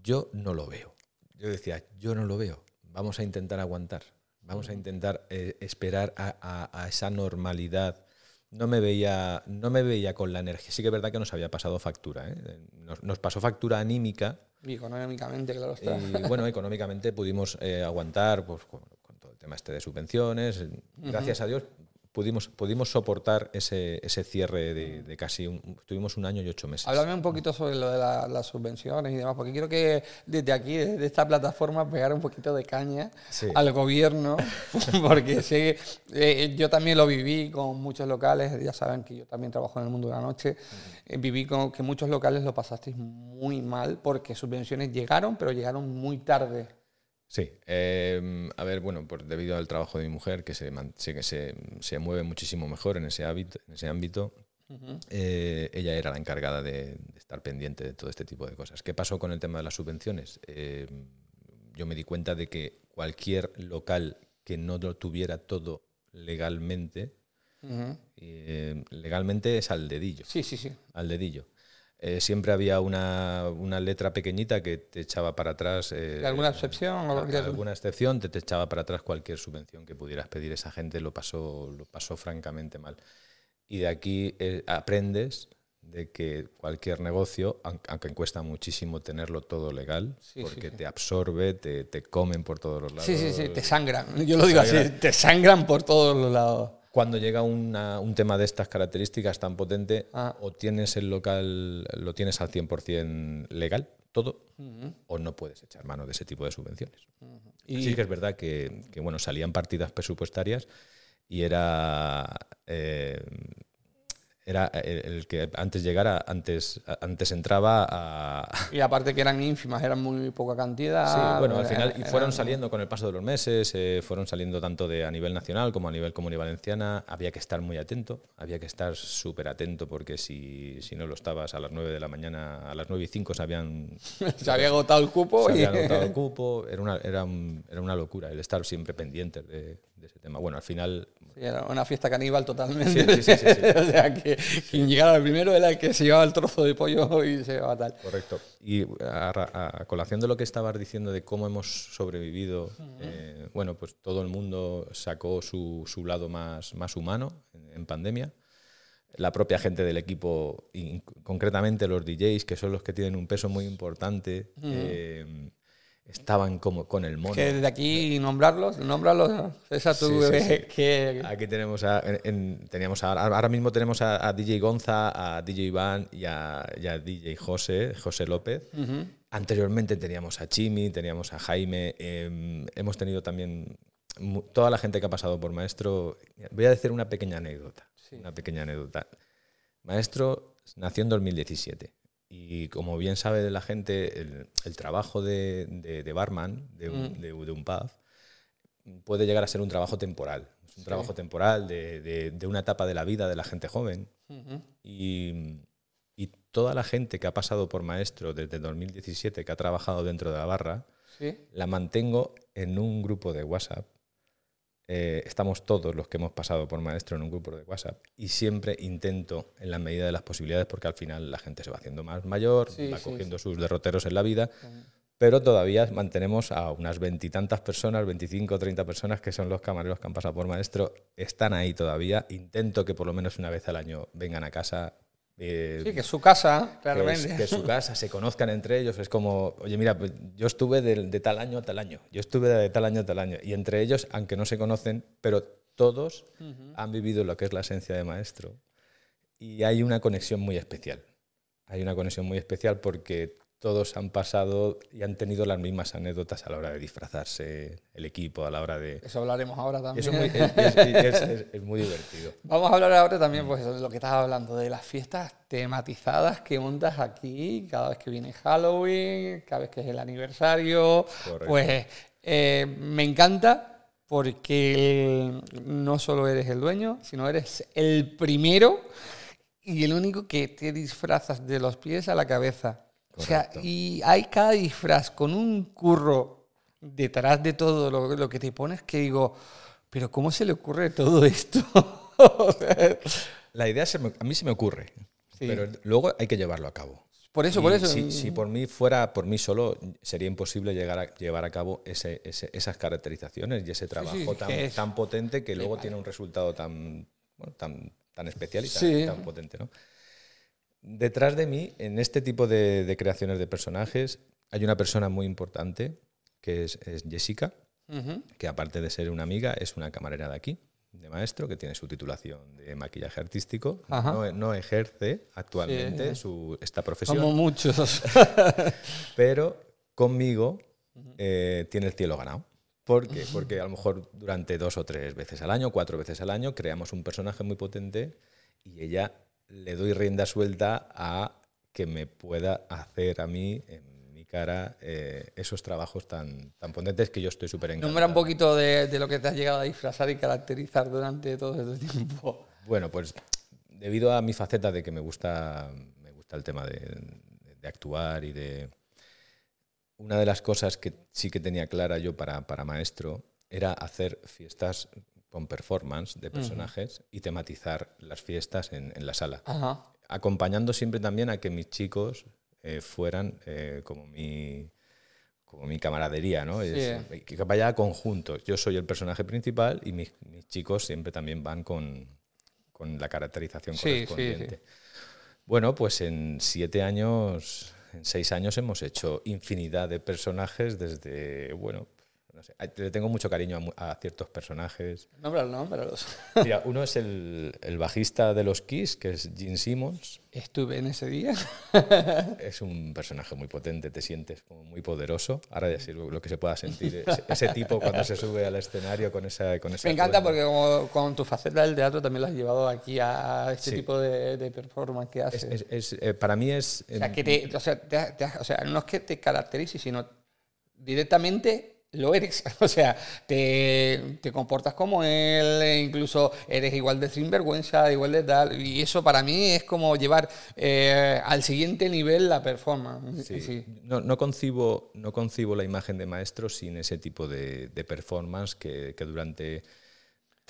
Speaker 3: yo no lo veo. Yo decía, yo no lo veo. Vamos a intentar aguantar. Vamos a intentar eh, esperar a, a- a esa normalidad. No me, veía, no me veía con la energía. Sí que es verdad que nos había pasado factura. ¿eh? Nos, nos pasó factura anímica
Speaker 2: Y económicamente, claro está.
Speaker 3: y bueno, económicamente pudimos eh, aguantar pues, con, con todo el tema este de subvenciones. Gracias a Dios pudimos, pudimos soportar ese, ese cierre de, de casi un, tuvimos un año y ocho meses.
Speaker 2: Háblame un poquito sobre lo de la- las subvenciones y demás, porque quiero que desde aquí, desde esta plataforma, pegar un poquito de caña
Speaker 3: Sí.
Speaker 2: al gobierno, [LAUGHS] porque sé, eh, yo también lo viví con muchos locales, ya saben que yo también trabajo en el mundo de la noche, eh, viví con que muchos locales lo pasasteis muy mal porque subvenciones llegaron, pero llegaron muy tarde.
Speaker 3: Sí, eh, a ver, bueno, por, debido al trabajo de mi mujer, que se, que se, se mueve muchísimo mejor en ese, hábito, en ese ámbito, eh, ella era la encargada de, de estar pendiente de todo este tipo de cosas. ¿Qué pasó con el tema de las subvenciones? Eh, yo me di cuenta de que cualquier local que no lo tuviera todo legalmente, eh, legalmente es al dedillo
Speaker 2: Sí, sí, sí.
Speaker 3: al dedillo. Eh, siempre había una, una letra pequeñita que te echaba para atrás. eh,
Speaker 2: ¿Y alguna excepción
Speaker 3: a- alguna excepción te, te echaba para atrás cualquier subvención que pudieras pedir. Esa gente lo pasó, lo pasó francamente mal. Y de aquí eh, aprendes de que cualquier negocio, aun- aunque cuesta muchísimo tenerlo todo legal,
Speaker 2: Sí,
Speaker 3: porque
Speaker 2: sí.
Speaker 3: te absorbe, te, te comen por todos los lados.
Speaker 2: Sí, sí, sí, te sangran. Yo lo digo así,
Speaker 3: sangran.
Speaker 2: te sangran por todos los lados.
Speaker 3: Cuando llega una- un tema de estas características tan potente,
Speaker 2: Ah.
Speaker 3: o tienes el local, lo tienes al 100% legal, todo, o no puedes echar mano de ese tipo de subvenciones.
Speaker 2: Y-
Speaker 3: Sí que es verdad que, que, bueno, salían partidas presupuestarias y era, eh, era el, el que antes llegara, antes, antes entraba a,
Speaker 2: Y aparte que eran ínfimas, eran muy poca cantidad.
Speaker 3: Sí, bueno, al
Speaker 2: era-
Speaker 3: final y fueron
Speaker 2: eran-
Speaker 3: saliendo con el paso de los meses, eh, fueron saliendo tanto de a nivel nacional como a nivel comunidad valenciana. Había que estar muy atento, había que estar súper atento porque si, si no lo estabas a las 9 de la mañana, a las 9 y 5 se habían, [LAUGHS]
Speaker 2: Se había agotado el cupo
Speaker 3: se
Speaker 2: y
Speaker 3: había [LAUGHS] agotado el cupo. Era una, era, un- era una locura el estar siempre pendiente de, de ese tema. Bueno, al final
Speaker 2: era una fiesta caníbal totalmente.
Speaker 3: Sí, sí, sí, sí, sí. [LAUGHS]
Speaker 2: o sea, que quien llegara al primero era el que se llevaba el trozo de pollo [LAUGHS] y se llevaba tal.
Speaker 3: Correcto. Y a, a colación de lo que estabas diciendo de cómo hemos sobrevivido, eh, bueno, pues todo el mundo sacó su, su lado más, más humano en, en pandemia. La propia gente del equipo, y concretamente los DJs, que son los que tienen un peso muy importante, eh, estaban como con el mono.
Speaker 2: Que desde aquí nombrarlos, nombrarlos, esa tú
Speaker 3: Sí, sí,
Speaker 2: ves
Speaker 3: sí.
Speaker 2: que...
Speaker 3: Aquí tenemos a, en- en- teníamos a- ahora mismo tenemos a, a DJ Gonza, a DJ Iván y a, y a DJ José, José López. Anteriormente teníamos a Chimi, teníamos a Jaime, eh, hemos tenido también toda la gente que ha pasado por Maestro. Voy a decir una pequeña anécdota. Una pequeña anécdota. Maestro nació en 2017 y como bien sabe la gente, el, el trabajo de, de- de barman de un, de- de un pub puede llegar a ser un trabajo temporal. Es un trabajo temporal de, una etapa de la vida de la gente joven. y, y toda la gente que ha pasado por maestro desde 2017, que ha trabajado dentro de la barra,
Speaker 2: Sí.
Speaker 3: la mantengo en un grupo de WhatsApp eh, estamos todos los que hemos pasado por maestro en un grupo de WhatsApp y siempre intento, en la medida de las posibilidades, porque al final la gente se va haciendo más mayor,
Speaker 2: Sí,
Speaker 3: va
Speaker 2: sí,
Speaker 3: cogiendo sus derroteros en la vida, pero todavía mantenemos a unas veintitantas personas, 25 o 30 personas que son los camareros que han pasado por maestro, están ahí todavía. Intento que por lo menos una vez al año vengan a casa. Eh,
Speaker 2: Sí, que su casa,
Speaker 3: que es, que su casa, se conozcan entre ellos. Es como, oye, mira, pues yo estuve de, de tal año a tal año, yo estuve de tal año a tal año. Y entre ellos, aunque no se conocen, pero todos han vivido lo que es la esencia de maestro. Y hay una conexión muy especial. Hay una conexión muy especial porque todos han pasado y han tenido las mismas anécdotas a la hora de disfrazarse, el equipo, a la hora de...
Speaker 2: Eso hablaremos ahora también.
Speaker 3: eso es muy, es- es- es- es muy divertido. [LAUGHS]
Speaker 2: Vamos a hablar ahora también pues, de lo que estás hablando, de las fiestas tematizadas que montas aquí cada vez que viene Halloween, cada vez que es el aniversario.
Speaker 3: Correcto.
Speaker 2: Pues eh, me encanta porque no solo eres el dueño, sino eres el primero y el único que te disfrazas de los pies a la cabeza. O sea, y hay cada disfraz con un curro detrás de todo lo, lo que te pones que digo, pero ¿cómo se le ocurre todo esto? [LAUGHS]
Speaker 3: La idea se me- a mí se me ocurre,
Speaker 2: Sí.
Speaker 3: pero luego hay que llevarlo a cabo.
Speaker 2: por eso,
Speaker 3: Y
Speaker 2: por eso.
Speaker 3: Si, si por mí fuera, por mí solo, sería imposible llegar a, llevar a cabo ese- ese- esas caracterizaciones y ese trabajo
Speaker 2: sí,
Speaker 3: tan, tan potente que luego tiene un resultado tan, bueno, tan, tan especial y tan, tan potente. ¿no? Detrás de mí, en este tipo de, de creaciones de personajes, hay una persona muy importante que es, es Jessica,
Speaker 2: Ujú.
Speaker 3: que aparte de ser una amiga, es una camarera de aquí, de maestro, que tiene su titulación de maquillaje artístico. No, no ejerce actualmente
Speaker 2: Sí.
Speaker 3: su, esta profesión,
Speaker 2: Como muchos. [LAUGHS]
Speaker 3: pero conmigo eh, tiene el cielo ganado. ¿Por qué? Porque a lo mejor durante dos o tres veces al año, cuatro veces al año, creamos un personaje muy potente y ella le doy rienda suelta a que me pueda hacer a mí, en mi cara, eh, esos trabajos tan, tan potentes que yo estoy súper encantado.
Speaker 2: Nombra un poquito de, de lo que te has llegado a disfrazar y caracterizar durante todo este tiempo.
Speaker 3: Bueno, pues debido a mi faceta de que me gusta, me gusta el tema de, de actuar y de... Una de las cosas que sí que tenía clara yo para, para maestro era hacer fiestas con performance de personajes y tematizar las fiestas en, en la sala.
Speaker 2: Ajá.
Speaker 3: Acompañando siempre también a que mis chicos eh, fueran eh, como mi como mi camaradería, ¿no? Es- que vaya conjunto. Yo soy el personaje principal y mis, mis chicos siempre también van con, con la caracterización
Speaker 2: Sí, sí,
Speaker 3: correspondiente. Bueno, pues en siete años, en seis años hemos hecho infinidad de personajes desde, bueno, no sé, le tengo mucho cariño a a, ciertos personajes.
Speaker 2: Nómbralos, nómbralos.
Speaker 3: Mira, uno es el, el bajista de los Kiss, que es Gene Simmons.
Speaker 2: Estuve en ese día.
Speaker 3: Es un personaje muy potente, te sientes como muy poderoso. Ahora ya sé lo, que se pueda sentir ese, ese tipo cuando se sube al escenario con esa con esa
Speaker 2: Me encanta porque como, con tu faceta del teatro también lo has llevado aquí a este
Speaker 3: Sí.
Speaker 2: tipo de, de performance que haces.
Speaker 3: Es- es- es, eh, para mí es...
Speaker 2: o sea, que te, o, sea, te- te- o sea, no es que te caracterices, sino directamente lo eres. [LAUGHS] O sea, te, te comportas como él, incluso eres igual de sinvergüenza, igual de tal. Y eso para mí es como llevar eh, al siguiente nivel la performance.
Speaker 3: Sí.
Speaker 2: Sí.
Speaker 3: No, no concibo, no concibo la imagen de maestro sin ese tipo de, de performance que, que durante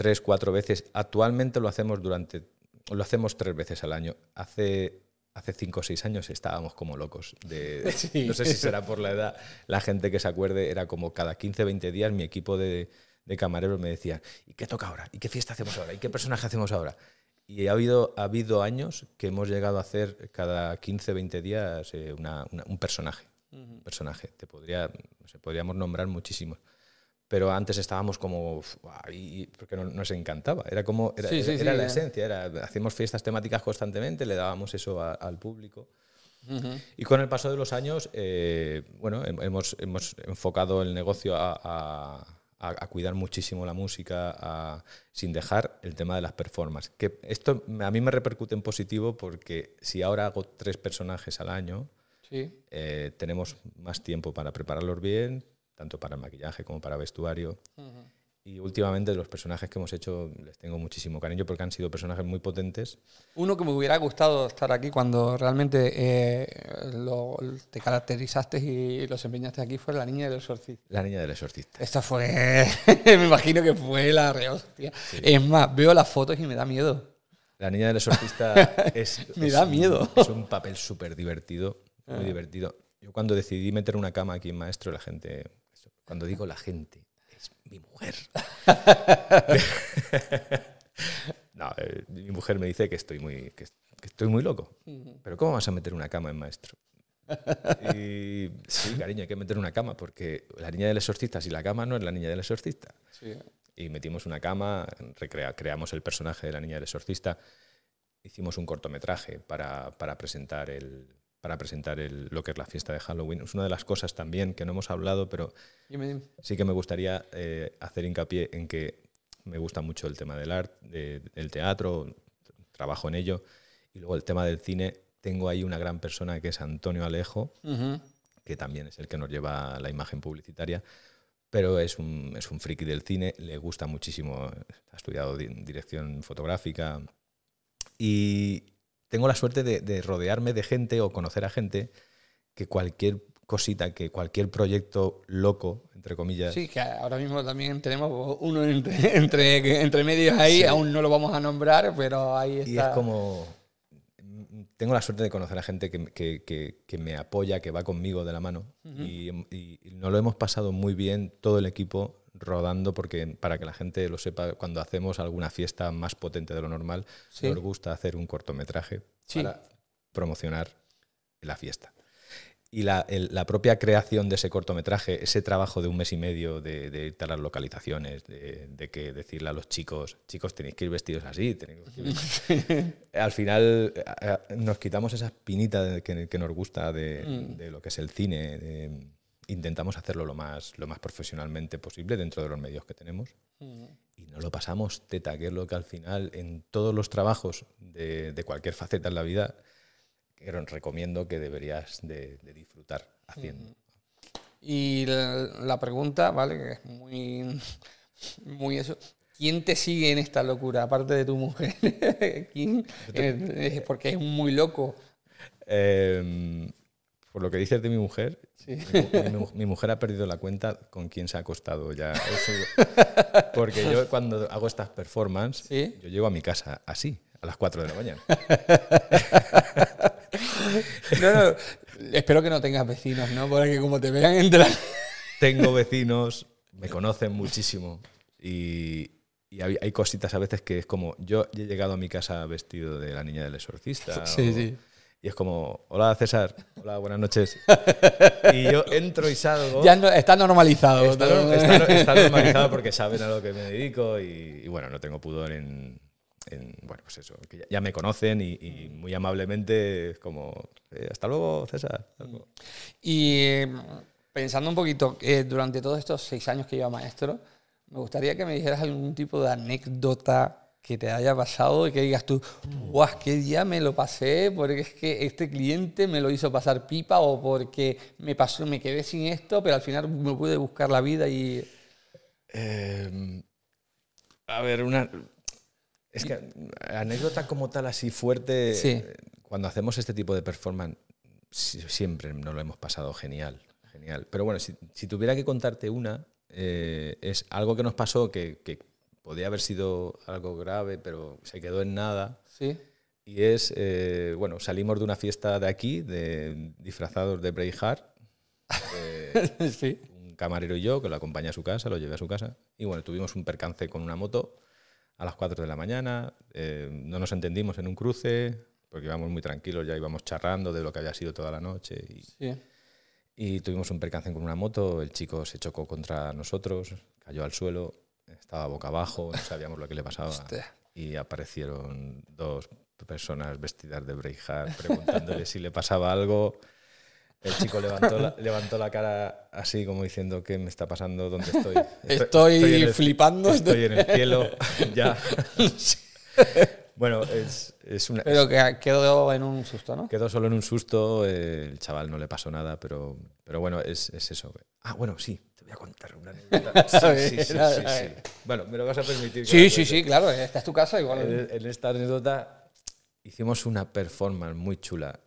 Speaker 3: tres, cuatro veces, actualmente lo hacemos durante, lo hacemos tres veces al año. Hace, hace cinco o seis años estábamos como locos. [LAUGHS] De,
Speaker 2: Sí.
Speaker 3: No sé si será por la edad, la gente que se acuerde, era como cada 15, 20 días mi equipo de, de camareros me decía, ¿y qué toca ahora? ¿Y qué fiesta hacemos ahora? ¿Y qué personaje hacemos ahora? Y ha habido, ha habido años que hemos llegado a hacer cada 15, 20 días eh, una- una- un personaje. Un personaje. Te podría, no sé, podríamos nombrar muchísimos. Pero antes estábamos como, uf, y- porque no- nos encantaba. Era como, era,
Speaker 2: Sí, sí,
Speaker 3: era- era
Speaker 2: sí,
Speaker 3: la esencia. Era, hacíamos fiestas temáticas constantemente, le dábamos eso a- al público.
Speaker 2: Ujú.
Speaker 3: Y con el paso de los años, eh, bueno, hem- hemos, hemos enfocado el negocio a, a- a- cuidar muchísimo la música, sin dejar el tema de las performances. Que esto a mí me repercute en positivo porque si ahora hago tres personajes al año, eh, tenemos más tiempo para prepararlos bien, tanto para maquillaje como para vestuario. Y últimamente los personajes que hemos hecho les tengo muchísimo cariño porque han sido personajes muy potentes.
Speaker 2: Uno que me hubiera gustado estar aquí cuando realmente eh, lo- te caracterizaste y los empeñaste aquí fue la niña del exorcista.
Speaker 3: La niña del exorcista.
Speaker 2: Esta fue, [LAUGHS] me imagino que fue la re hostia. Es más, veo las fotos y me da miedo.
Speaker 3: La niña del exorcista [LAUGHS] es,
Speaker 2: Me
Speaker 3: es
Speaker 2: da
Speaker 3: un-
Speaker 2: miedo.
Speaker 3: Es un papel súper divertido, muy divertido. Yo cuando decidí meter una cama aquí en Maestro, la gente, cuando digo la gente, es mi mujer. [LAUGHS] no, eh, mi mujer me dice que estoy muy, que, que estoy muy loco. Pero ¿cómo vas a meter una cama en Maestro? Y [LAUGHS] sí, cariño, hay que meter una cama porque la niña del exorcista, si la cama no es la niña del exorcista. Y metimos una cama, recrea- creamos el personaje de la niña del exorcista, hicimos un cortometraje para, para presentar, el, para presentar el- lo que es la fiesta de Halloween. Es una de las cosas también que no hemos hablado, pero sí que me gustaría eh, hacer hincapié en que me gusta mucho el tema del arte, de- del teatro, trabajo en ello, y luego el tema del cine. Tengo ahí una gran persona que es Antonio Alejo, que también es el que nos lleva la imagen publicitaria, pero es un, es un friki del cine, le gusta muchísimo, ha estudiado di- dirección fotográfica y tengo la suerte de, de rodearme de gente o conocer a gente que cualquier cosita, que cualquier proyecto loco, entre comillas,
Speaker 2: Sí, que ahora mismo también tenemos uno entre, [LAUGHS] entre, entre medios ahí, aún no lo vamos a nombrar, pero ahí está.
Speaker 3: Y es como. Tengo la suerte de conocer a gente que, que- que- que me apoya, que va conmigo de la mano. y, y- y nos lo hemos pasado muy bien, todo el equipo rodando, porque para que la gente lo sepa, cuando hacemos alguna fiesta más potente de lo normal,
Speaker 2: Sí.
Speaker 3: nos gusta hacer un cortometraje
Speaker 2: Sí.
Speaker 3: para promocionar la fiesta. Y la, el- la propia creación de ese cortometraje, ese trabajo de un mes y medio de, de irte a las localizaciones, de, de que decirle a los chicos, chicos, tenéis que ir vestidos así, tenéis que ir vestidos-". [LAUGHS] Al final eh, eh, nos quitamos esa espinita que, que nos gusta de, de lo que es el cine. Intentamos hacerlo lo más, lo más profesionalmente posible dentro de los medios que tenemos. Y nos lo pasamos teta, que es lo que al final en todos los trabajos de, de cualquier faceta en la vida recomiendo que deberías de, de disfrutar haciendo.
Speaker 2: Y la, la pregunta, ¿vale? Que es muy, [LAUGHS] muy eso. ¿Quién te sigue en esta locura, aparte de tu mujer? [LAUGHS] ¿Quién? Eh, Porque es muy loco.
Speaker 3: Eh, por lo que dices de mi mujer,
Speaker 2: Sí.
Speaker 3: mi, mi- mi mujer ha perdido la cuenta con quién se ha acostado ya. Eso- [LAUGHS] porque yo cuando hago estas performances,
Speaker 2: Sí.
Speaker 3: yo llego a mi casa así, a las 4 de la mañana. [LAUGHS]
Speaker 2: No, no, espero que no tengas vecinos, ¿no? Porque como te vean entrar.
Speaker 3: Tengo vecinos, [LAUGHS] me conocen muchísimo y, y hay, hay cositas a veces que es como, yo he llegado a mi casa vestido de la niña del exorcista.
Speaker 2: Sí,
Speaker 3: o-
Speaker 2: sí.
Speaker 3: Y es como, hola César, hola, buenas noches. Y yo entro y salgo.
Speaker 2: Ya no- está normalizado.
Speaker 3: Está,
Speaker 2: todo.
Speaker 3: no- [LAUGHS] está- está normalizado porque saben a lo que me dedico y, y bueno, no tengo pudor en, en- bueno, pues eso, que ya, ya me conocen y, y muy amablemente es como, eh, hasta luego César. hasta luego".
Speaker 2: Y eh, pensando un poquito, eh, durante todos estos seis años que lleva maestro, me gustaría que me dijeras algún tipo de anécdota que te haya pasado y que digas tú, guau, qué día me lo pasé porque es que este cliente me lo hizo pasar pipa o porque me pasó, me quedé sin esto, pero al final me pude buscar la vida y...
Speaker 3: Eh, a ver, una... Es que anécdota como tal así fuerte,
Speaker 2: Sí.
Speaker 3: cuando hacemos este tipo de performance, si- siempre nos lo hemos pasado genial, genial. Pero bueno, si, si tuviera que contarte una, eh, es algo que nos pasó que, que podía haber sido algo grave, pero se quedó en nada.
Speaker 2: Sí,
Speaker 3: Y es, eh, bueno, salimos de una fiesta de aquí, de disfrazados de Braveheart. eh, [LAUGHS]
Speaker 2: sí.
Speaker 3: un camarero y yo, que lo acompañé a su casa, lo llevé a su casa. Y bueno, tuvimos un percance con una moto a las 4 de la mañana. eh, no nos entendimos en un cruce, porque íbamos muy tranquilos, ya íbamos charrando de lo que había sido toda la noche. Y,
Speaker 2: sí.
Speaker 3: y tuvimos un percance con una moto, el chico se chocó contra nosotros, cayó al suelo, estaba boca abajo, no sabíamos lo que le pasaba.
Speaker 2: Hostia.
Speaker 3: Y aparecieron dos personas vestidas de Braveheart preguntándole si le pasaba algo. El chico levantó la, levantó la cara así como diciendo, ¿qué me está pasando? ¿Dónde estoy? [LAUGHS]
Speaker 2: Estoy flipando.
Speaker 3: Estoy en el cielo, [LAUGHS] ya. Bueno, es, es una.
Speaker 2: Pero que quedó en un susto, ¿no?
Speaker 3: Quedó solo en un susto, eh, el chaval no le pasó nada, pero, pero bueno, es, es eso. Ah, bueno, sí, voy a contar una anécdota. [LAUGHS] Sí, sí, sí, sí, sí. Bueno, me lo vas a permitir.
Speaker 2: Sí, sí, sí, claro, esta es tu casa igual.
Speaker 3: En, en esta anécdota hicimos una performance muy chula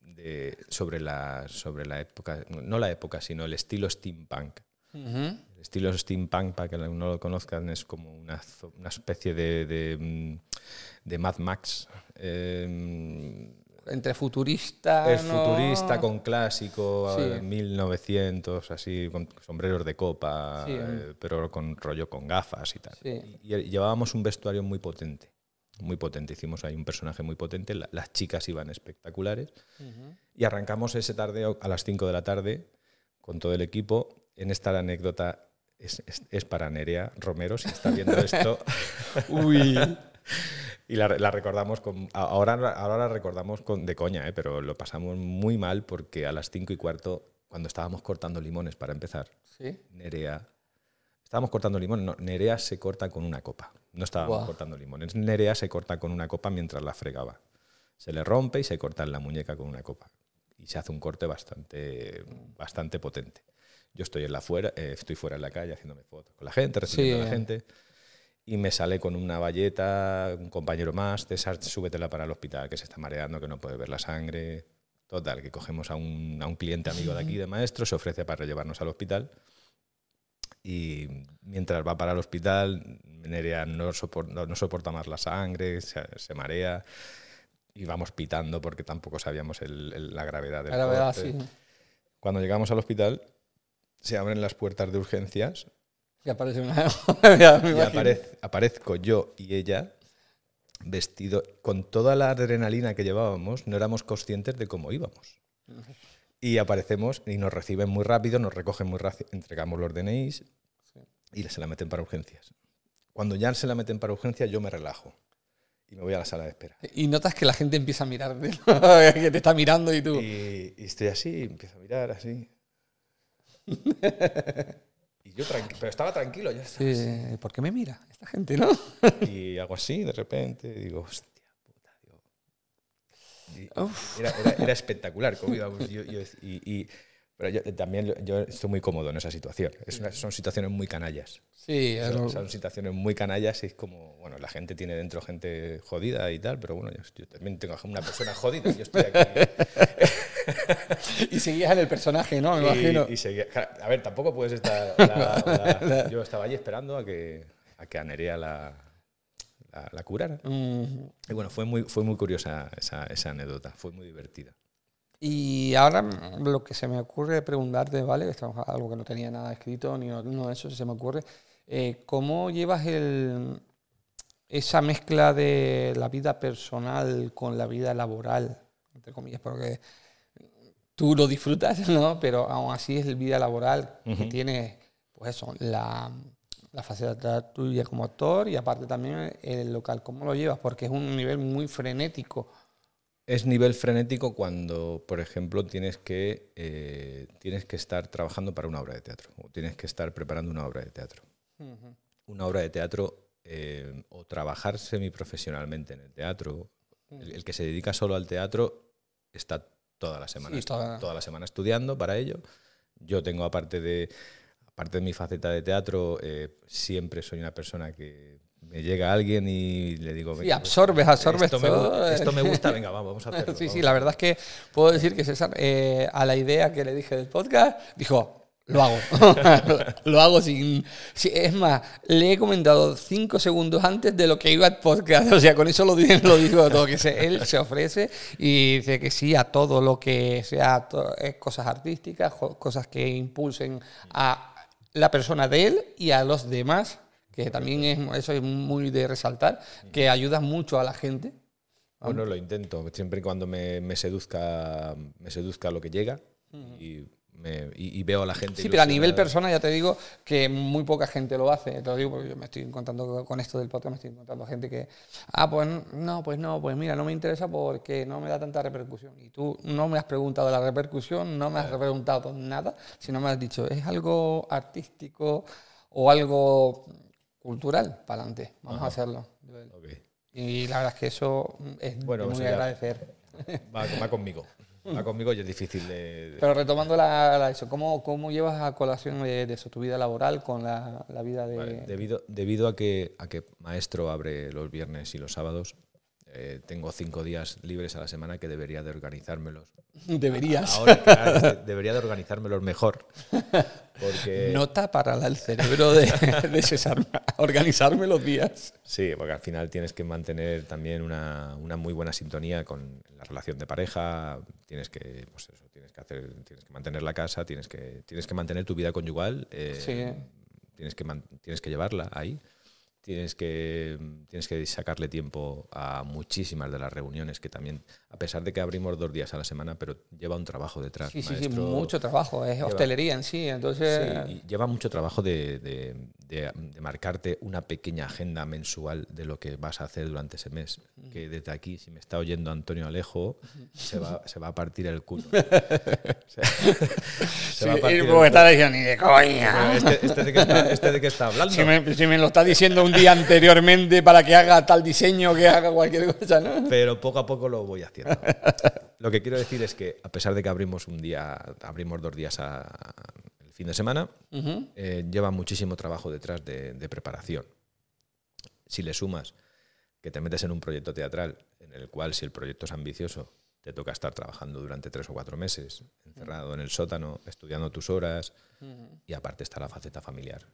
Speaker 3: de, sobre, la, sobre la época, no la época, sino el estilo steampunk. El estilo steampunk, para que no lo conozcan, es como una, una especie de, de, mm, de Mad Max. eh,
Speaker 2: Entre futurista.
Speaker 3: es
Speaker 2: ¿no?
Speaker 3: futurista con clásico,
Speaker 2: Sí.
Speaker 3: eh, 1900, así, con sombreros de copa,
Speaker 2: Sí,
Speaker 3: eh, pero con rollo con gafas y tal.
Speaker 2: Sí.
Speaker 3: Y, y llevábamos un vestuario muy potente, muy potente. Hicimos ahí un personaje muy potente, la- las chicas iban espectaculares. Y arrancamos ese tarde a las 5 de la tarde con todo el equipo. En esta anécdota es, es- es para Nerea Romero, si está viendo esto. [LAUGHS]
Speaker 2: Uy. [LAUGHS]
Speaker 3: Y la, la recordamos con. Ahora, ahora la recordamos con, de coña, ¿eh? pero lo pasamos muy mal porque a las cinco y cuarto, cuando estábamos cortando limones para empezar,
Speaker 2: Sí.
Speaker 3: Nerea. Estábamos cortando limones, no, Nerea se corta con una copa. No estábamos
Speaker 2: Guau.
Speaker 3: cortando limones. Nerea se corta con una copa mientras la fregaba. Se le rompe y se corta en la muñeca con una copa. Y se hace un corte bastante, bastante potente. Yo estoy en la fuera, eh, estoy fuera en la calle haciéndome fotos con la gente, recibiendo a la
Speaker 2: Sí.
Speaker 3: gente. Y me sale con una valleta, un compañero más, César, súbetela para el hospital, que se está mareando, que no puede ver la sangre. Total, que cogemos a un, a un cliente amigo de aquí, de maestro, se ofrece para llevarnos al hospital. Y mientras va para el hospital, Nerea no, sopor- no- no soporta más la sangre, se, se marea y vamos pitando porque tampoco sabíamos el- el- la gravedad del
Speaker 2: La
Speaker 3: corte.
Speaker 2: sí.
Speaker 3: Cuando llegamos al hospital, se abren las puertas de urgencias
Speaker 2: Y aparece una. [LAUGHS]
Speaker 3: Y aparez- aparezco yo y ella vestido con toda la adrenalina que llevábamos, no éramos conscientes de cómo íbamos. Y aparecemos y nos reciben muy rápido, nos recogen muy rápido, entregamos los DNIs y se la meten para urgencias. Cuando ya se la meten para urgencias, yo me relajo y me voy a la sala de espera.
Speaker 2: Y notas que la gente empieza a mirarte, [LAUGHS] que te está mirando y tú.
Speaker 3: Y, y estoy así, empiezo a mirar así. [LAUGHS] yo pero estaba tranquilo, ya está.
Speaker 2: Sí, ¿Por qué me mira esta gente, no?
Speaker 3: Y hago así de repente, digo, hostia puta, digo. Era, era- era espectacular cómo íbamos. Yo- yo- y, y- pero yo también yo estoy muy cómodo en esa situación. Es una- son situaciones muy canallas.
Speaker 2: Sí,
Speaker 3: Son,
Speaker 2: lo-
Speaker 3: son situaciones muy canallas y es como, bueno, la gente tiene dentro gente jodida y tal, pero bueno, yo, yo también tengo una persona jodida. Yo estoy aquí. [LAUGHS] [LAUGHS]
Speaker 2: y seguías en el personaje, ¿no? Me imagino.
Speaker 3: Y, seguía- a ver, tampoco puedes estar. [LAUGHS] la- la- yo estaba allí esperando a que a que a Nerea la, la, la curara.
Speaker 2: Mm.
Speaker 3: Y bueno, fue muy, fue muy curiosa esa, esa anécdota, fue muy divertida.
Speaker 2: Y ahora lo que se me ocurre preguntarte, ¿vale? Esto es algo que no tenía nada escrito, ni no, no eso se me ocurre. Eh, ¿Cómo llevas el, esa mezcla de la vida personal con la vida laboral? Entre comillas, porque tú lo disfrutas, [LAUGHS] ¿no? Pero aún así es la vida laboral que tiene, pues eso, la, la faceta tuya como actor y aparte también el local. ¿Cómo lo llevas? Porque es un nivel muy frenético.
Speaker 3: Es nivel frenético cuando, por ejemplo, tienes que, eh, tienes que estar trabajando para una obra de teatro o tienes que estar preparando una obra de teatro. Una obra de teatro eh, o trabajar semiprofesionalmente en el teatro. El, el que se dedica solo al teatro está toda la semana,
Speaker 2: Sí, toda-
Speaker 3: toda la semana estudiando para ello. Yo tengo, aparte de, aparte de mi faceta de teatro, eh, siempre soy una persona que me llega alguien y le digo...
Speaker 2: Sí,
Speaker 3: "Venga, pues,
Speaker 2: absorbes, absorbes
Speaker 3: esto me,
Speaker 2: todo.
Speaker 3: gu- esto me gusta, venga, vamos, vamos a [LAUGHS] hacerlo.
Speaker 2: Sí, sí, la verdad es que puedo decir que César, eh, a la idea que le dije del podcast, dijo, lo hago. [LAUGHS] lo hago sin, sí, Es más, le he comentado cinco segundos antes de lo que iba al podcast. O sea, con eso lo, lo digo todo, que se- él se ofrece y dice que sí a todo lo que sea to- eh, cosas artísticas, cosas que impulsen a la persona de él y a los demás, que también es, eso es muy de resaltar, que ayudas mucho a la gente.
Speaker 3: Bueno, lo intento, siempre y cuando me, me seduzca, me seduzca lo que llega y, me- y- y veo a la gente.
Speaker 2: Sí, pero a nivel persona ya te digo que muy poca gente lo hace. Te lo digo porque yo me estoy encontrando con esto del podcast, me estoy encontrando gente que, ah, pues no, pues no, pues mira, no me interesa porque no me da tanta repercusión. Y tú no me has preguntado la repercusión, no me has preguntado nada, sino me has dicho, ¿es algo artístico o algo cultural? Para adelante, vamos a hacerlo. Y la verdad es que eso es
Speaker 3: Bueno, eso
Speaker 2: muy agradecer.
Speaker 3: Va, va conmigo. Va conmigo y es difícil de...
Speaker 2: Pero retomando la, la- eso, ¿cómo, ¿cómo llevas a colación de, de eso, tu vida laboral con la, la vida de...
Speaker 3: Vale, debido, debido a que, a que Maestro abre los viernes y los sábados, eh, tengo cinco días libres a la semana que debería de organizármelos. [LAUGHS]
Speaker 2: Deberías.
Speaker 3: Ahora, claro, de- debería de organizármelos mejor. Porque, [LAUGHS]
Speaker 2: Nota para el cerebro de, [LAUGHS] de César, organizarme los días.
Speaker 3: Sí, porque al final tienes que mantener también una, una muy buena sintonía con la relación de pareja, tienes que, pues eso, tienes que hacer, tienes que mantener la casa, tienes que, tienes que mantener tu vida conyugal, eh,
Speaker 2: Sí.
Speaker 3: tienes, que tienes que llevarla ahí, tienes que, tienes que sacarle tiempo a muchísimas de las reuniones que también, a pesar de que abrimos dos días a la semana, pero lleva un trabajo detrás.
Speaker 2: Sí, sí, sí, mucho trabajo. Es hostelería en sí, entonces...
Speaker 3: Sí, lleva mucho trabajo de, de- de- de marcarte una pequeña agenda mensual de lo que vas a hacer durante ese mes. Que desde aquí, si me está oyendo Antonio Alejo, se va, se va a partir el culo. Se, [LAUGHS] se va a partir
Speaker 2: porque está diciendo, ni de coña.
Speaker 3: Este, este de qué está, este de qué está hablando.
Speaker 2: Si me, si me lo está diciendo un día anteriormente para que haga tal diseño, que haga cualquier cosa, ¿no?
Speaker 3: pero poco a poco lo voy haciendo. Lo que quiero decir es que a pesar de que abrimos un día, abrimos dos días a- el fin de semana, eh, lleva muchísimo trabajo detrás de, de preparación. Si le sumas que te metes en un proyecto teatral en el cual si el proyecto es ambicioso te toca estar trabajando durante tres o cuatro meses, encerrado en el sótano, estudiando tus horas, y aparte está la faceta familiar.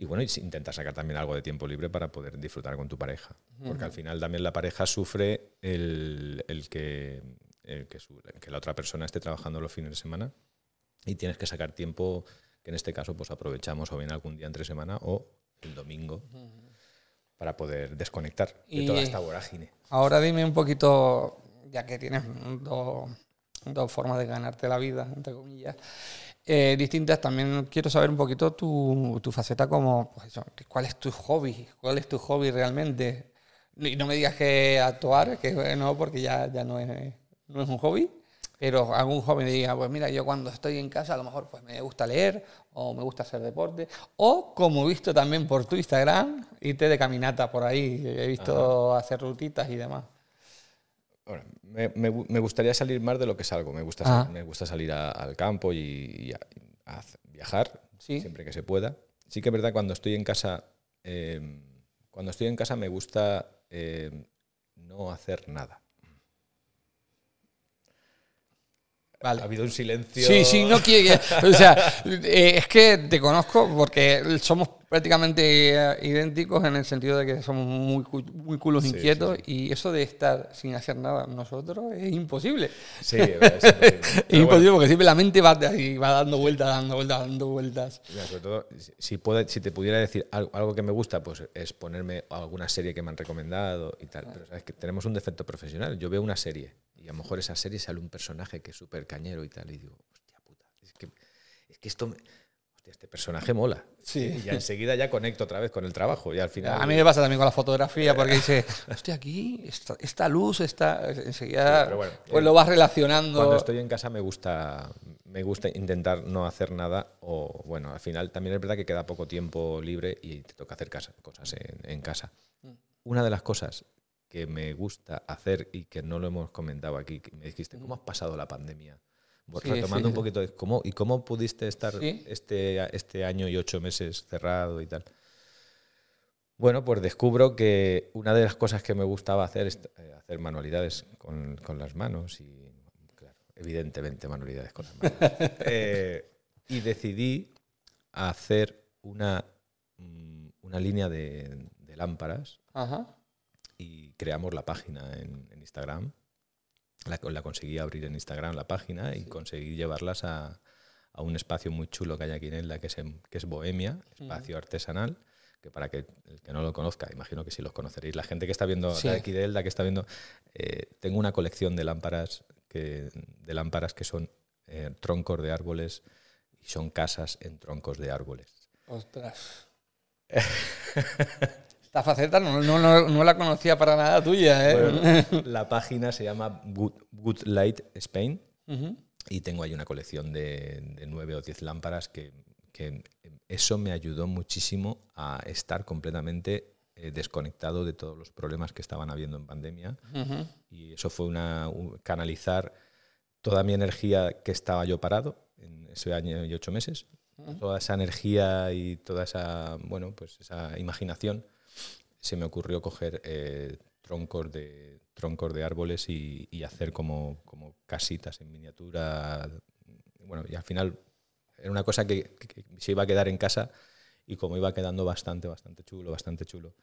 Speaker 3: Y bueno, intentas sacar también algo de tiempo libre para poder disfrutar con tu pareja. Porque al final también la pareja sufre el, el que, el que, su- que la otra persona esté trabajando los fines de semana y tienes que sacar tiempo que en este caso pues aprovechamos o bien algún día entre semana o el domingo para poder desconectar de toda esta vorágine.
Speaker 2: Ahora dime un poquito, ya que tienes dos, dos formas de ganarte la vida, entre comillas, eh, distintas, también quiero saber un poquito tu, tu faceta como, pues ¿cuál es tu hobby? ¿Cuál es tu hobby realmente? Y no me digas que actuar, que no, porque ya, ya no, es, no es un hobby, pero algún hobby me diga, pues mira, yo cuando estoy en casa a lo mejor pues me gusta leer o me gusta hacer deporte, o como he visto también por tu Instagram, irte de caminata por ahí, he visto hacer rutitas y demás.
Speaker 3: Bueno, me, me me gustaría salir más de lo que salgo. Me gusta,
Speaker 2: Ah.
Speaker 3: me gusta salir a- al campo y, y a, viajar
Speaker 2: Sí.
Speaker 3: siempre que se pueda. Sí que es verdad cuando estoy en casa, eh, cuando estoy en casa me gusta eh, no hacer nada.
Speaker 2: Vale.
Speaker 3: Ha habido un silencio.
Speaker 2: Sí, sí, no quiere. O sea, eh, es que te conozco porque somos prácticamente eh, idénticos en el sentido de que somos muy, muy culos
Speaker 3: Sí,
Speaker 2: inquietos y eso de estar sin hacer nada nosotros es imposible.
Speaker 3: Sí, es imposible. [LAUGHS]
Speaker 2: Es imposible porque siempre la mente va, ahí, va dando vueltas, dando vueltas, dando vueltas.
Speaker 3: Mira, sobre todo, si- puede- si te pudiera decir algo, algo que me gusta, pues es ponerme alguna serie que me han recomendado y tal. Pero sabes que tenemos un defecto profesional. Yo veo una serie y a lo mejor esa serie sale un personaje que es súper cañero y tal. Y digo, hostia puta, es que, es que esto. me- hostia, este personaje mola.
Speaker 2: Sí.
Speaker 3: Y ya enseguida ya conecto otra vez con el trabajo. Y al final.
Speaker 2: A mí me pasa también con la fotografía porque dice, [LAUGHS] hostia, aquí, esta, esta luz, está enseguida,
Speaker 3: Sí, pero bueno,
Speaker 2: pues
Speaker 3: eh,
Speaker 2: lo vas relacionando.
Speaker 3: Cuando estoy en casa me gusta, me gusta intentar no hacer nada o bueno, al final también es verdad que queda poco tiempo libre y te toca hacer casa- cosas en, en casa. Una de las cosas que me gusta hacer y que no lo hemos comentado aquí, que me dijiste, ¿cómo has pasado la pandemia? Vos
Speaker 2: Sí,
Speaker 3: Retomando
Speaker 2: sí.
Speaker 3: un poquito, de ¿cómo, ¿y cómo pudiste estar
Speaker 2: Sí.
Speaker 3: este, este año y ocho meses cerrado y tal? Bueno, pues descubro que una de las cosas que me gustaba hacer es eh, hacer manualidades con, con las manos y, claro, evidentemente manualidades con las manos. [LAUGHS] Eh, y decidí hacer una, mm, una línea de, de lámparas
Speaker 2: Ajá.
Speaker 3: Y creamos la página en, en Instagram. La, la conseguí abrir en Instagram la página y conseguí llevarlas a, a un espacio muy chulo que hay aquí en Elda, que es, en- que es Bohemia, espacio artesanal, que para que el que no lo conozca, imagino que sí los conoceréis. La gente que está viendo
Speaker 2: Sí.
Speaker 3: de aquí de Elda, que está viendo, eh, tengo una colección de lámparas que, de lámparas que son eh, troncos de árboles y son casas en troncos de árboles.
Speaker 2: Ostras. [LAUGHS] Esta faceta no, no- no- no la conocía para nada tuya, ¿eh?
Speaker 3: Bueno, [LAUGHS] la página se llama Good, Good Light Spain
Speaker 2: Ujú.
Speaker 3: y tengo ahí una colección de, de nueve o diez lámparas que, que eso me ayudó muchísimo a estar completamente eh, desconectado de todos los problemas que estaban habiendo en pandemia. Y eso fue una, canalizar toda mi energía que estaba yo parado en ese año y ocho meses, toda esa energía y toda esa, bueno, pues esa imaginación, se me ocurrió coger eh, troncos de troncos de árboles y, hacer como, como, casitas en miniatura. Bueno, y al final era una cosa que, se iba a quedar en casa y como iba quedando bastante, bastante chulo, bastante chulo,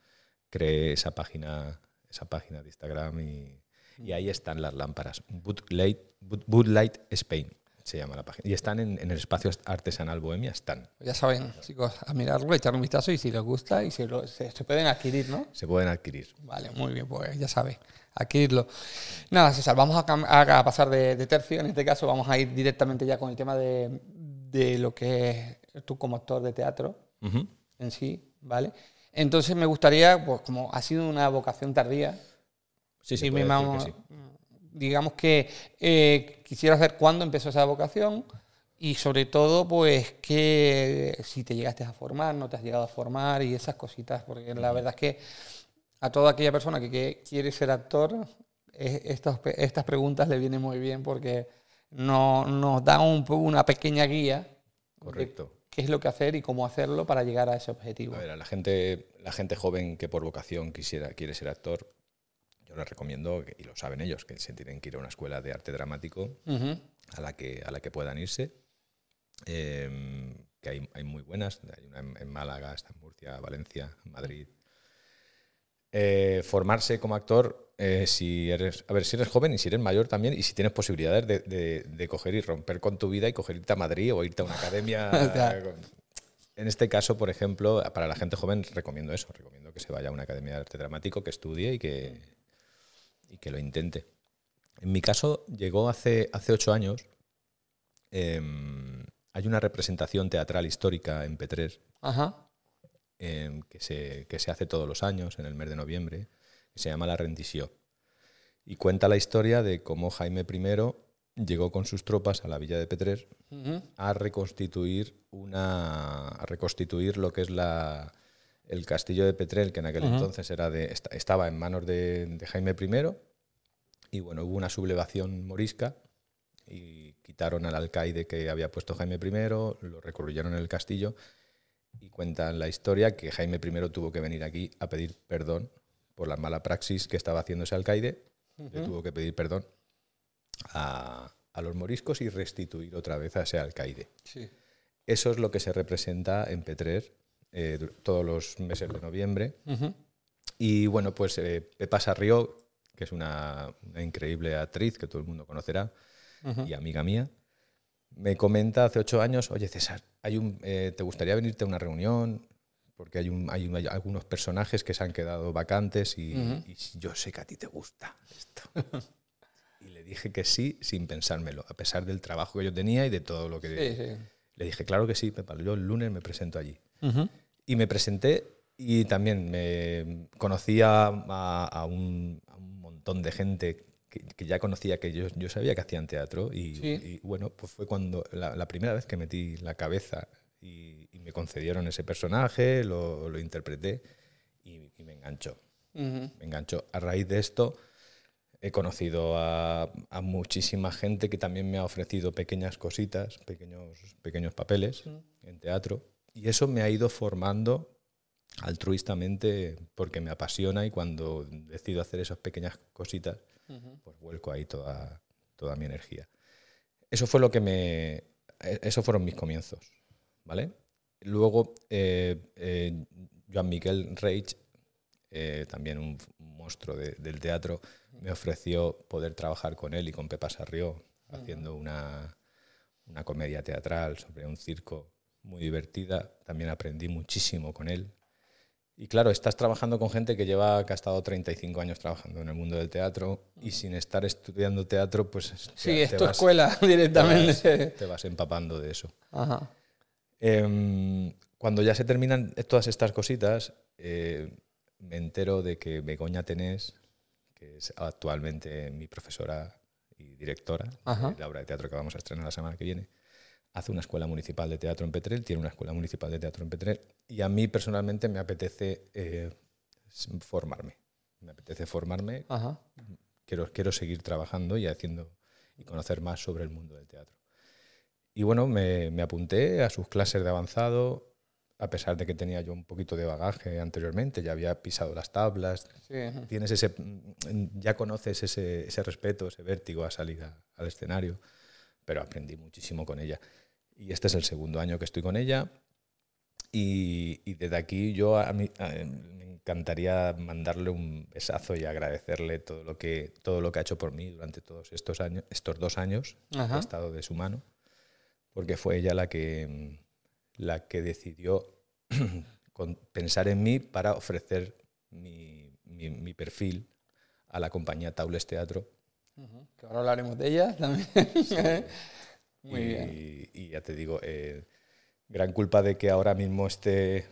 Speaker 3: creé esa página, esa página de Instagram y, y ahí están las lámparas. Light, Light Spain se llama la página. Y están en, el espacio artesanal Bohemia, están.
Speaker 2: Ya saben, chicos, a mirarlo, echar un vistazo y si les gusta y si se, pueden adquirir, ¿no?
Speaker 3: Se pueden adquirir.
Speaker 2: Vale, muy bien, pues ya saben, adquirirlo. Nada, César, vamos a, pasar de, tercio. En este caso vamos a ir directamente ya con el tema de, de lo que es tú como actor de teatro en sí, ¿vale? Entonces me gustaría, pues como ha sido una vocación tardía,
Speaker 3: sí, sí, me sí
Speaker 2: digamos que eh, quisiera saber cuándo empezó esa vocación y sobre todo, pues, que si te llegaste a formar, no te has llegado a formar y esas cositas, porque la verdad es que a toda aquella persona que, quiere ser actor, estas, estas preguntas le vienen muy bien porque no, nos da un, una pequeña guía.
Speaker 3: Correcto.
Speaker 2: qué es lo que hacer y cómo hacerlo para llegar a ese objetivo.
Speaker 3: A ver, a la gente, la gente joven que por vocación quisiera, quiere ser actor, les recomiendo, y lo saben ellos, que se tienen que ir a una escuela de arte dramático a, la que, a la que puedan irse. Em, que hay, hay, muy buenas, hay una en, Málaga, está en Murcia, Valencia, Madrid. Eh, formarse como actor, eh, si eres, a ver, si eres joven y si eres mayor también, y si tienes posibilidades de, de, coger y romper con tu vida y coger irte a Madrid o irte a una academia. [LAUGHS] en este caso, por ejemplo, para la gente joven recomiendo eso, recomiendo que se vaya a una academia de arte dramático, que estudie y que, y que lo intente. En mi caso, llegó hace, hace ocho años. Em, hay una representación teatral histórica en P3 em, que, se, que, se, hace todos los años, en el mes de noviembre, que se llama La Rendició. Y cuenta la historia de cómo Jaime I llegó con sus tropas a la villa de P3 a reconstituir una a reconstituir lo que es la, el castillo de Petrel, que en aquel entonces era de, estaba en manos de, Jaime I, y bueno, hubo una sublevación morisca y quitaron al alcaide que había puesto Jaime I, lo recurrieron en el castillo y cuentan la historia que Jaime I tuvo que venir aquí a pedir perdón por la mala praxis que estaba haciendo ese alcaide, le tuvo que pedir perdón a, los moriscos y restituir otra vez a ese alcaide. Eso es lo que se representa en Petrer eh, todos los meses de noviembre. Y bueno, pues eh, Pepa Sarrió, que es una, increíble actriz que todo el mundo conocerá y amiga mía, me comenta hace ocho años, oye César, hay un, eh, ¿te gustaría venirte a una reunión? Porque hay, un, hay, algunos personajes que se han quedado vacantes y, yo sé que a ti te gusta esto. [LAUGHS] y le dije que sí sin pensármelo, a pesar del trabajo que yo tenía y de todo lo que... Le dije, claro que sí, Pepa, yo el lunes me presento allí. Y me presenté y también me conocía a, un, montón de gente que, ya conocía que yo, yo, sabía que hacían teatro y, bueno, pues fue cuando la, primera vez que metí la cabeza y, me concedieron ese personaje, lo, lo interpreté y, me enganchó. Me enganchó. A raíz de esto he conocido a, a, muchísima gente que también me ha ofrecido pequeñas cositas, pequeños, pequeños papeles en teatro y eso me ha ido formando altruistamente porque me apasiona y cuando decido hacer esas pequeñas cositas, pues vuelco ahí toda, toda mi energía. Eso fue lo que me... E, esos fueron mis comienzos, ¿vale? Luego, eh, eh, Joan Miguel Reich, eh, también un, monstruo del teatro, me ofreció poder trabajar con él y con Pepa Sarrió haciendo una, una comedia teatral sobre un circo muy divertida. También aprendí muchísimo con él. Y claro, estás trabajando con gente que lleva, que ha estado 35 años trabajando en el mundo del teatro y sin estar estudiando teatro, pues...
Speaker 2: Sí, es tu escuela [LAUGHS] directamente.
Speaker 3: Te vas, empapando de eso. Em, cuando ya se terminan todas estas cositas, eh, me entero de que Begoña Tenés, que es actualmente mi profesora y directora de la obra de teatro que vamos a estrenar la semana que viene, hace una escuela municipal de teatro en Petrel, tiene una escuela municipal de teatro en Petrel, y a mí personalmente me apetece eh, formarme. Me apetece formarme.
Speaker 2: Ajá.
Speaker 3: Quiero, quiero seguir trabajando y haciendo y conocer más sobre el mundo del teatro. Y bueno, me, me apunté a sus clases de avanzado, a pesar de que tenía yo un poquito de bagaje anteriormente, ya había pisado las tablas,
Speaker 2: Sí.
Speaker 3: tienes ese, ya conoces ese, ese respeto, ese vértigo a salir a- al escenario, pero aprendí muchísimo con ella. Y este es el segundo año que estoy con ella. Y, y desde aquí yo a mí, a- me encantaría mandarle un besazo y agradecerle todo lo que todo lo que ha hecho por mí durante todos estos años, estos dos años que
Speaker 2: Ajá.
Speaker 3: he estado de su mano, porque fue ella la que la que decidió [CLEARS THROAT] con- pensar en mí para ofrecer mi, mi- mi perfil a la compañía Taules Teatro.
Speaker 2: Que ahora hablaremos de ella también. [LAUGHS] Muy
Speaker 3: y,
Speaker 2: bien.
Speaker 3: y ya te digo, eh, gran culpa de que ahora mismo esté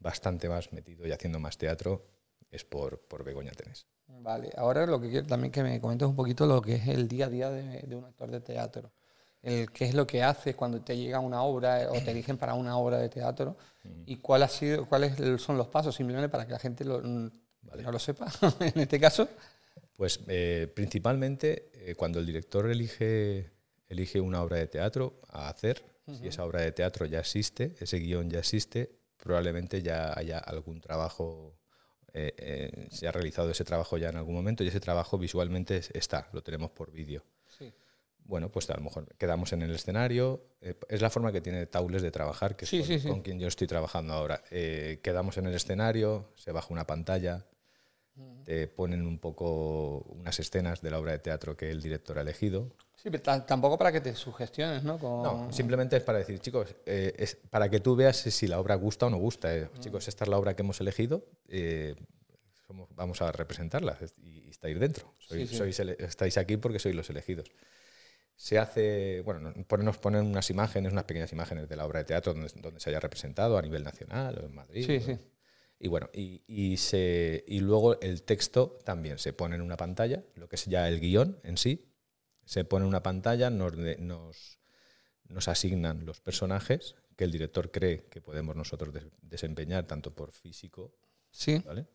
Speaker 3: bastante más metido y haciendo más teatro es por, por Begoña Tenés.
Speaker 2: Vale, ahora lo que quiero también que me comentes un poquito lo que es el día a día de, de un actor de teatro. El, ¿Qué es lo que haces cuando te llega una obra eh, o te eligen para una obra de teatro? ¿Y cuál ha sido, cuáles son los pasos? Simplemente para que la gente lo- mm, no lo sepa, [LAUGHS] en este caso.
Speaker 3: Pues eh, principalmente eh, cuando el director elige, elige una obra de teatro a hacer, si esa obra de teatro ya existe, ese guion ya existe, probablemente ya haya algún trabajo, eh, eh, se ha realizado ese trabajo ya en algún momento y ese trabajo visualmente es- está, lo tenemos por vídeo.
Speaker 2: Sí.
Speaker 3: Bueno, pues a lo mejor quedamos en el escenario. eh, es la forma que tiene Taules de trabajar, que es con,
Speaker 2: sí, sí.
Speaker 3: con quien yo estoy trabajando ahora. Quedamos en el escenario, se baja una pantalla, te ponen un poco unas escenas de la obra de teatro que el director ha elegido.
Speaker 2: Sí, pero ta- tampoco para que te sugestiones, ¿no? Con-
Speaker 3: No, simplemente es para decir, chicos, eh, es para que tú veas si la obra gusta o no gusta. eh. Chicos, esta es la obra que hemos elegido, eh, somos- vamos a representarla y, y estáis dentro. Sois-
Speaker 2: Sí, sí.
Speaker 3: sois estáis aquí porque sois los elegidos. Se hace, bueno, nos ponen, nos ponen unas imágenes, unas pequeñas imágenes de la obra de teatro donde, donde se haya representado a nivel nacional o en Madrid.
Speaker 2: Sí,
Speaker 3: o-
Speaker 2: sí.
Speaker 3: Y bueno, y, y se, y luego el texto también se pone en una pantalla, lo que es ya el guion en sí, se pone en una pantalla, nos, nos, nos asignan los personajes que el director cree que podemos nosotros des- desempeñar, tanto por físico,
Speaker 2: Sí.
Speaker 3: ¿vale?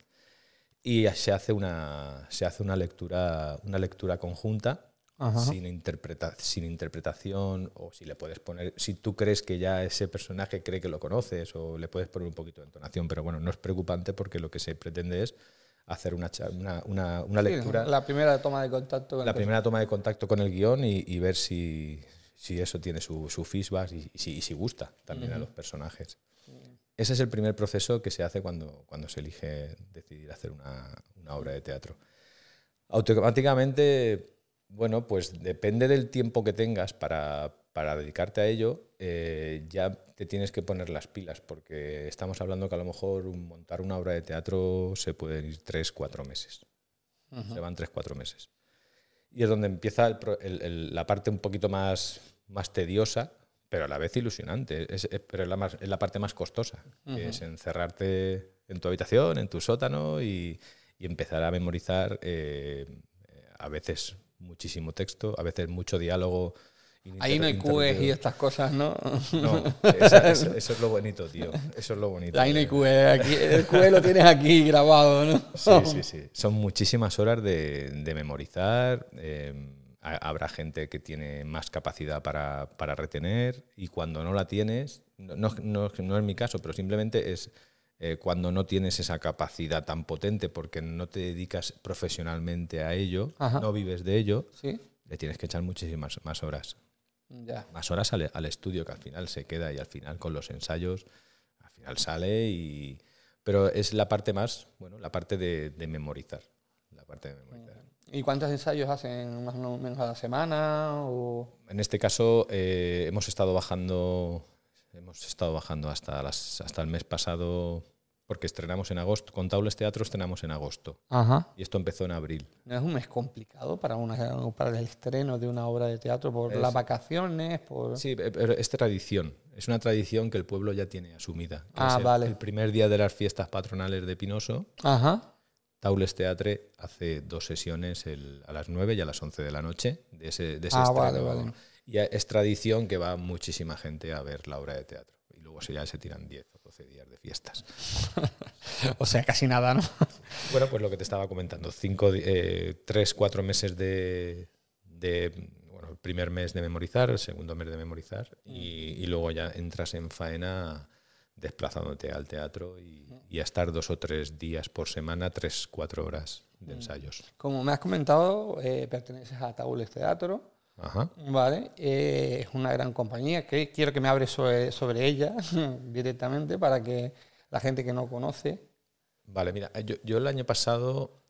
Speaker 3: Y se hace una, se hace una lectura, una lectura conjunta
Speaker 2: Ajá.
Speaker 3: sin, interpreta- sin interpretación o si le puedes poner, si tú crees que ya ese personaje cree que lo conoces o le puedes poner un poquito de entonación, pero bueno, no es preocupante porque lo que se pretende es hacer una, una, una- una
Speaker 2: Sí,
Speaker 3: lectura, la,
Speaker 2: La primera toma de contacto con el
Speaker 3: primera toma de contacto con el guion y, y ver si, si eso tiene su, su feedback y, y si, y si gusta también a los personajes. Ese es el primer proceso que se hace cuando, cuando se elige decidir hacer una, una obra de teatro. Automáticamente, bueno, pues depende del tiempo que tengas para, para dedicarte a ello, eh, ya te tienes que poner las pilas, porque estamos hablando que a lo mejor un- montar una obra de teatro se pueden ir tres, cuatro meses. Se van tres, cuatro meses. Y es donde empieza el el- el- la parte un poquito más, más tediosa, pero a la vez ilusionante. Es, es- pero es la, más- es la parte más costosa, que es encerrarte en tu habitación, en tu sótano y, y empezar a memorizar eh, a veces muchísimo texto, a veces mucho diálogo.
Speaker 2: Ahí no hay QEs y estas cosas, ¿no?
Speaker 3: No, esa- [LAUGHS] eso, eso es lo bonito, tío. Eso es lo bonito.
Speaker 2: Ahí no hay QE. Aquí, el QE lo tienes aquí grabado, ¿no?
Speaker 3: Sí, sí, sí. Son muchísimas horas de, de memorizar. eh, ha- habrá gente que tiene más capacidad para, para retener y cuando no la tienes, no, no- no es mi caso, pero simplemente es eh, cuando no tienes esa capacidad tan potente porque no te dedicas profesionalmente a ello,
Speaker 2: Ajá.
Speaker 3: no vives de ello,
Speaker 2: Sí.
Speaker 3: le tienes que echar muchísimas más horas.
Speaker 2: Ya.
Speaker 3: Más horas al, al estudio que al final se queda y al final con los ensayos, al final sale y... Pero es la parte más, bueno, la parte de, de memorizar. La parte de memorizar.
Speaker 2: ¿Y cuántos ensayos hacen más o menos a la semana? O...
Speaker 3: En este caso eh, hemos estado bajando, hemos estado bajando hasta las, hasta el mes pasado, porque estrenamos en agosto. Con Taules Teatro estrenamos en agosto
Speaker 2: Ajá.
Speaker 3: y esto empezó en abril.
Speaker 2: ¿No es un mes complicado para, una, para el estreno de una obra de teatro por las vacaciones? Por...
Speaker 3: Sí, pero es tradición. Es una tradición que el pueblo ya tiene asumida.
Speaker 2: Ah,
Speaker 3: es el-
Speaker 2: vale.
Speaker 3: El primer día de las fiestas patronales de Pinoso,
Speaker 2: Ajá.
Speaker 3: Taules Teatre hace dos sesiones el- a las 9 y a las 11 de la noche de ese, de ese
Speaker 2: Ah,
Speaker 3: estreno.
Speaker 2: vale, vale.
Speaker 3: Y es tradición que va muchísima gente a ver la obra de teatro. Y luego se, ya se tiran 10 o 12 días de fiestas. [LAUGHS]
Speaker 2: o sea, casi nada, ¿no?
Speaker 3: bueno, pues lo que te estaba comentando, cinco, eh, tres, cuatro meses de, bueno, el primer mes de memorizar, el segundo mes de memorizar y, luego ya entras en faena desplazándote al teatro y, a estar dos o tres días por semana, tres, cuatro horas de ensayos.
Speaker 2: Como me has comentado, eh, perteneces a Taules Teatro.
Speaker 3: Ajá.
Speaker 2: Vale, eh, es una gran compañía. Que quiero que me hables sobre, sobre ella [LAUGHS] directamente para que la gente que no conoce.
Speaker 3: Vale, mira, yo, yo el año pasado,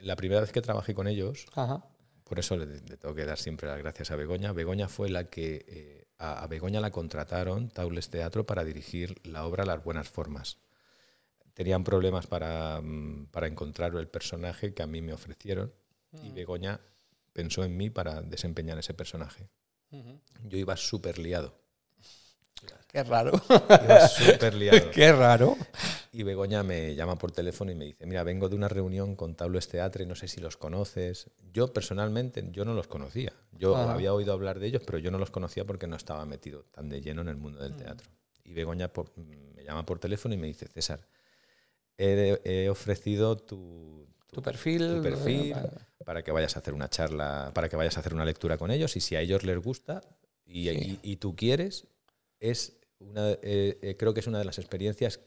Speaker 3: la primera vez que trabajé con ellos,
Speaker 2: Ajá.
Speaker 3: Por eso le, tengo que dar siempre las gracias a Begoña. Begoña fue la que eh, a, Begoña la contrataron Taules Teatro para dirigir la obra Las Buenas Formas. Tenían problemas para, mm, para encontrar el personaje que a mí me ofrecieron y mm. Begoña pensó en mí para desempeñar ese personaje. Yo iba súper liado
Speaker 2: Qué raro.
Speaker 3: súper liado. [LAUGHS]
Speaker 2: Qué raro.
Speaker 3: Y Begoña me llama por teléfono y me dice, mira, vengo de una reunión con Taules Teatre, no sé si los conoces. Yo personalmente, yo no los conocía. Yo ah. había oído hablar de ellos, pero yo no los conocía porque no estaba metido tan de lleno en el mundo del mm. teatro. Y Begoña me llama por teléfono y me dice, César, he, ofrecido tu,
Speaker 2: tu, perfil,
Speaker 3: tu perfil para que vayas a hacer una charla, para que vayas a hacer una lectura con ellos y si a ellos les gusta y, y tú quieres, es una, eh, eh, creo que es una de las experiencias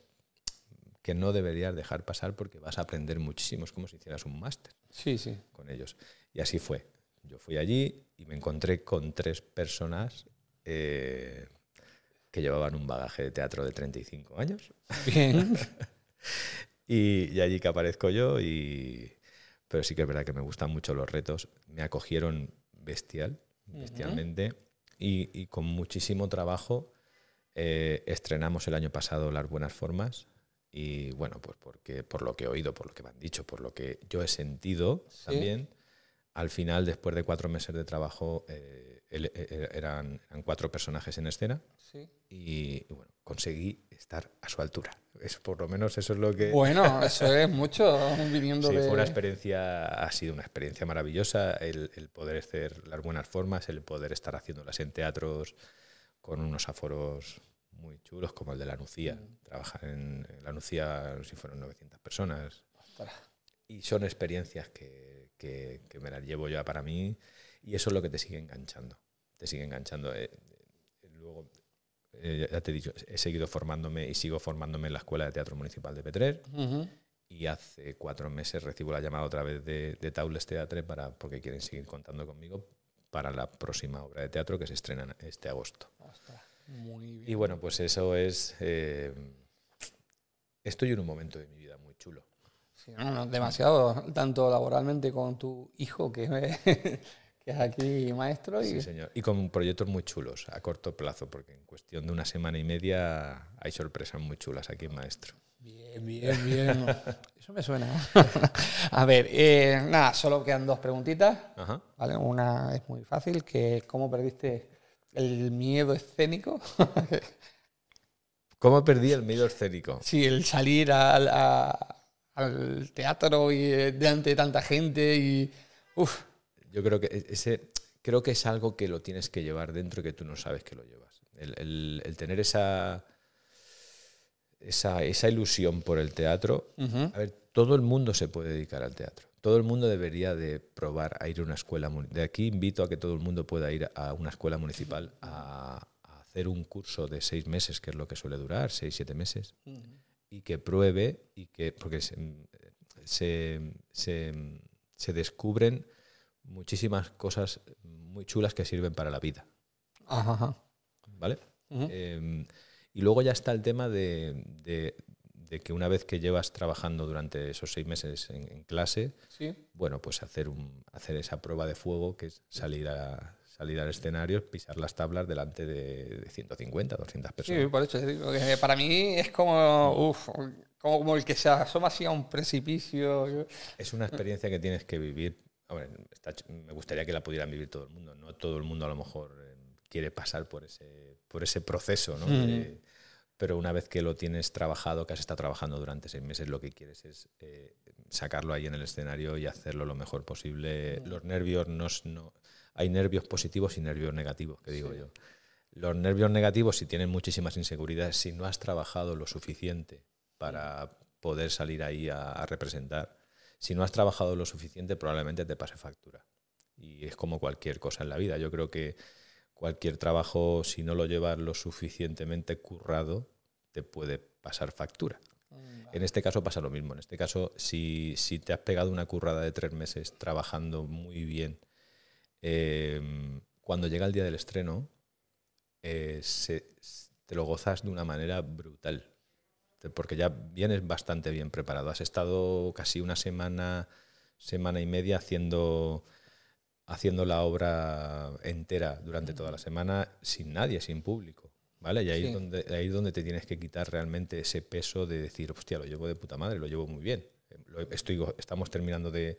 Speaker 3: que no deberías dejar pasar porque vas a aprender muchísimo, es como si hicieras un máster
Speaker 2: sí, sí.
Speaker 3: con ellos. Y así fue. Yo fui allí y me encontré con tres personas eh, que llevaban un bagaje de teatro de 35 años.
Speaker 2: Bien. [LAUGHS]
Speaker 3: y, allí que aparezco yo, y, pero sí que es verdad que me gustan mucho los retos. Me acogieron bestial, bestialmente, y, y, con muchísimo trabajo eh, estrenamos el año pasado Las Buenas Formas y bueno, pues porque por lo que he oído, por lo que me han dicho, por lo que yo he sentido también, al final, después de cuatro meses de trabajo, eh, eh, eran, cuatro personajes en escena y, bueno, conseguí estar a su altura. Es, por lo menos eso es lo que... [LAUGHS]
Speaker 2: Bueno, eso es mucho [LAUGHS] viniendo
Speaker 3: sí, Fue una experiencia, ha sido una experiencia maravillosa el, el poder hacer las buenas formas, el poder estar haciéndolas en teatros con unos aforos muy chulos, como el de la Nucía. Mm. Trabajar en, la Nucía, si fueron 900 personas. Y son experiencias que, que, me las llevo ya para mí y eso es lo que te sigue enganchando. Te sigue enganchando. Eh, eh, luego, eh, ya te he dicho, he seguido formándome y sigo formándome en la Escuela de Teatro Municipal de Petrer. Y hace cuatro meses recibo la llamada otra vez de, de Taules Teatre para, porque quieren seguir contando conmigo para la próxima obra de teatro que se estrena este agosto. Y bueno, pues eso es... Eh, estoy en un momento de mi vida muy chulo.
Speaker 2: Sí, demasiado, tanto laboralmente con tu hijo, que, [LAUGHS] que es aquí maestro. Y...
Speaker 3: Sí, señor. Y con proyectos muy chulos a corto plazo, porque en cuestión de una semana y media hay sorpresas muy chulas aquí en Maestro.
Speaker 2: Bien, bien, bien. [LAUGHS] Eso me suena. [LAUGHS] a ver, eh, nada, solo quedan dos preguntitas. ¿vale? Una es muy fácil, que ¿cómo perdiste el miedo escénico?
Speaker 3: ¿Cómo perdí el miedo escénico?
Speaker 2: Sí, el salir al, al teatro y eh, delante de tanta gente y... Uf.
Speaker 3: Yo creo que ese creo que es algo que lo tienes que llevar dentro y que tú no sabes que lo llevas. el, el tener esa esa, esa ilusión por el teatro. A ver, todo el mundo se puede dedicar al teatro. Todo el mundo debería de probar a ir a una escuela. De aquí invito a que todo el mundo pueda ir a una escuela municipal a, hacer un curso de seis meses, que es lo que suele durar, seis, siete meses, y que pruebe y que, porque se, se, descubren muchísimas cosas muy chulas que sirven para la vida. ¿Vale? Y luego ya está el tema de, que una vez que llevas trabajando durante esos seis meses en, clase, bueno, pues hacer, un, hacer esa prueba de fuego que es salir a salir al escenario, pisar las tablas delante de, 150, 200 personas.
Speaker 2: Sí, por eso para mí es como, como, el que se asoma así a un precipicio.
Speaker 3: Es una experiencia que tienes que vivir. me gustaría que la pudieran vivir todo el mundo. No todo el mundo a lo mejor eh, quiere pasar por ese, por ese proceso, ¿no? pero una vez que lo tienes trabajado, que has estado trabajando durante seis meses, lo que quieres es eh, sacarlo ahí en el escenario y hacerlo lo mejor posible. Los nervios no, no, hay nervios positivos y nervios negativos, que digo yo. Los nervios negativos, si tienen muchísimas inseguridades, si no has trabajado lo suficiente para poder salir ahí a, a representar, si no has trabajado lo suficiente, probablemente te pase factura. Y es como cualquier cosa en la vida. Yo creo que cualquier trabajo, si no lo llevas lo suficientemente currado, te puede pasar factura. En este caso pasa lo mismo. En este caso, si, si te has pegado una currada de tres meses trabajando muy bien, eh, cuando llega el día del estreno, eh, se- te lo gozas de una manera brutal. Porque ya vienes bastante bien preparado. Has estado casi una semana, semana y media haciendo, haciendo la obra entera durante toda la semana sin nadie, sin público. ¿Vale? Y ahí,
Speaker 2: Sí.
Speaker 3: es donde, ahí es donde te tienes que quitar realmente ese peso de decir, hostia, lo llevo de puta madre, lo llevo muy bien. Eh, Estoy, estamos terminando de,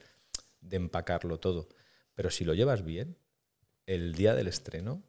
Speaker 3: de empacarlo todo. Pero si lo llevas bien, el día del estreno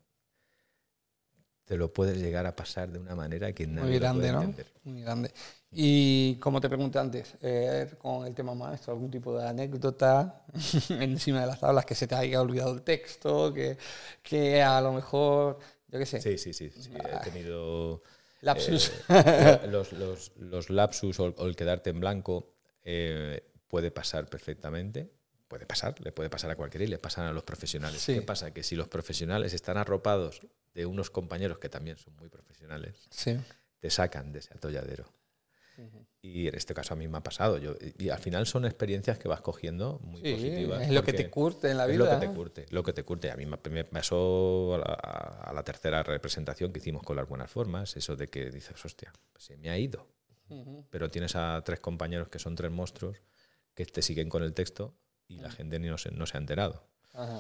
Speaker 3: te lo puedes llegar a pasar de una manera que nadie
Speaker 2: Muy
Speaker 3: lo
Speaker 2: grande,
Speaker 3: puede
Speaker 2: ¿no?
Speaker 3: entender.
Speaker 2: Muy grande. Y como te pregunté antes, eh, con el tema maestro, algún tipo de anécdota [LAUGHS] encima de las tablas que se te haya olvidado el texto, que, que a lo mejor, yo qué sé,
Speaker 3: Sí, sí, sí. sí, He tenido
Speaker 2: lapsus.
Speaker 3: eh, [LAUGHS] los, los- los lapsus o, o el quedarte en blanco eh, puede pasar perfectamente. Puede pasar, le puede pasar a cualquiera y le pasan a los profesionales.
Speaker 2: Sí.
Speaker 3: ¿Qué pasa? Que si los profesionales están arropados de unos compañeros que también son muy profesionales,
Speaker 2: sí.
Speaker 3: te sacan de ese atolladero. Y en este caso a mí me ha pasado. Yo, y al final son experiencias que vas cogiendo muy
Speaker 2: Sí,
Speaker 3: positivas.
Speaker 2: es lo que te curte en la
Speaker 3: es
Speaker 2: vida.
Speaker 3: lo que te curte, lo que te curte. A mí me, pasó a la, a la tercera representación que hicimos con las buenas formas, eso de que dices, hostia, se me ha ido. Pero tienes a tres compañeros que son tres monstruos que te siguen con el texto y la gente ni no se, no se ha enterado.
Speaker 2: Ajá.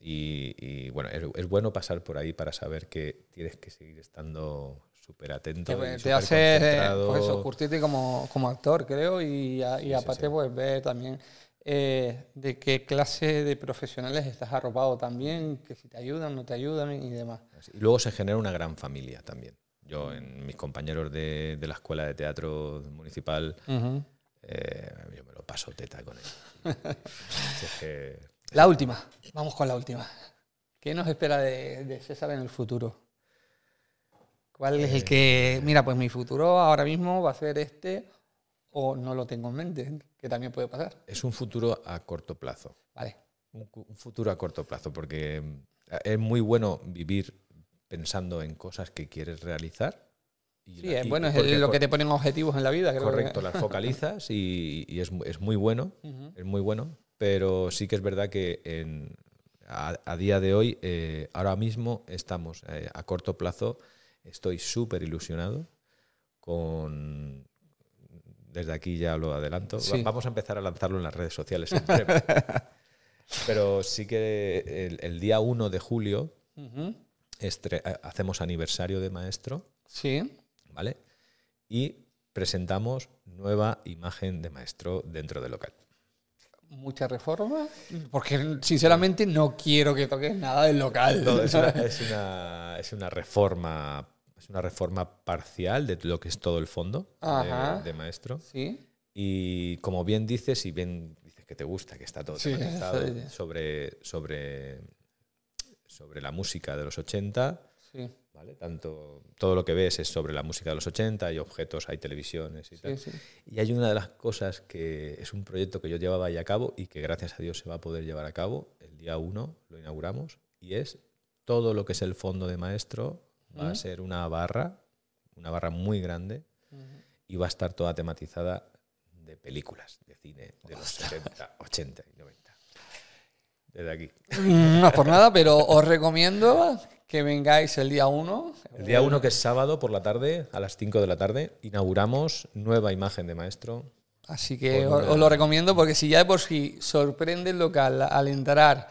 Speaker 3: Y, y, bueno, es, es bueno pasar por ahí para saber que tienes que seguir estando súper atento.
Speaker 2: Te,
Speaker 3: y
Speaker 2: te hace eh, pues eso, curtirte como, como actor, creo, y, a- y
Speaker 3: sí,
Speaker 2: aparte
Speaker 3: sí.
Speaker 2: pues ver también eh, de qué clase de profesionales estás arropado también, que si te ayudan, no te ayudan y demás.
Speaker 3: Y luego se genera una gran familia también. Yo, en mis compañeros de, de la Escuela de Teatro Municipal, eh, yo me lo paso teta con él. Si es que-
Speaker 2: La última, vamos con la última. ¿Qué nos espera de, de César en el futuro? ¿Cuál es el
Speaker 3: Eh,
Speaker 2: que, mira, pues mi futuro ahora mismo va a ser este o no lo tengo en mente, que también puede pasar?
Speaker 3: es un futuro a corto plazo.
Speaker 2: Vale.
Speaker 3: Un futuro a corto plazo, porque mm, es muy bueno vivir pensando en cosas que quieres realizar. Y
Speaker 2: Sí,
Speaker 3: la-
Speaker 2: es
Speaker 3: y-
Speaker 2: bueno, es
Speaker 3: porque
Speaker 2: lo que te ponen objetivos en la vida.
Speaker 3: Correcto,
Speaker 2: que-
Speaker 3: las focalizas y, y es, es muy bueno, es muy bueno, pero sí que es verdad que en- a, a día de hoy, eh, ahora mismo estamos eh, a corto plazo, estoy súper ilusionado con... Desde aquí ya lo adelanto.
Speaker 2: Sí.
Speaker 3: Vamos a empezar a lanzarlo en las redes sociales en breve. [LAUGHS] Pero sí que el, el día 1 de julio estre- hacemos aniversario de maestro.
Speaker 2: Sí.
Speaker 3: ¿Vale? Y presentamos nueva imagen de maestro dentro del local.
Speaker 2: Mucha reforma, porque sinceramente no quiero que toques nada del local.
Speaker 3: No, es, una, [LAUGHS] es una- es una reforma es una reforma parcial de lo que es todo el fondo de-
Speaker 2: Ajá.
Speaker 3: de, maestro.
Speaker 2: Sí.
Speaker 3: Y como bien dices, y bien dices que te gusta, que está todo
Speaker 2: sí.
Speaker 3: sobre, sobre, sobre la música de los 80,
Speaker 2: Sí.
Speaker 3: ¿Vale? Tanto, todo lo que ves es sobre la música de los 80, hay objetos, hay televisiones y tal.
Speaker 2: Sí.
Speaker 3: Y hay una de las cosas que es un proyecto que yo llevaba ahí a cabo y que gracias a Dios se va a poder llevar a cabo. El día 1 lo inauguramos y es todo lo que es el fondo de maestro va a ser una barra, una barra muy grande y va a estar toda tematizada de películas, de cine de los 70, 80 y 90. Desde aquí.
Speaker 2: Mm, No es por nada, pero os recomiendo que vengáis el día 1.
Speaker 3: El día 1, que es sábado por la tarde, a las 5 de la tarde, inauguramos nueva imagen de maestro.
Speaker 2: Así que
Speaker 3: Pues
Speaker 2: os, lo recomiendo porque si ya de por sí sorprende el local al entrar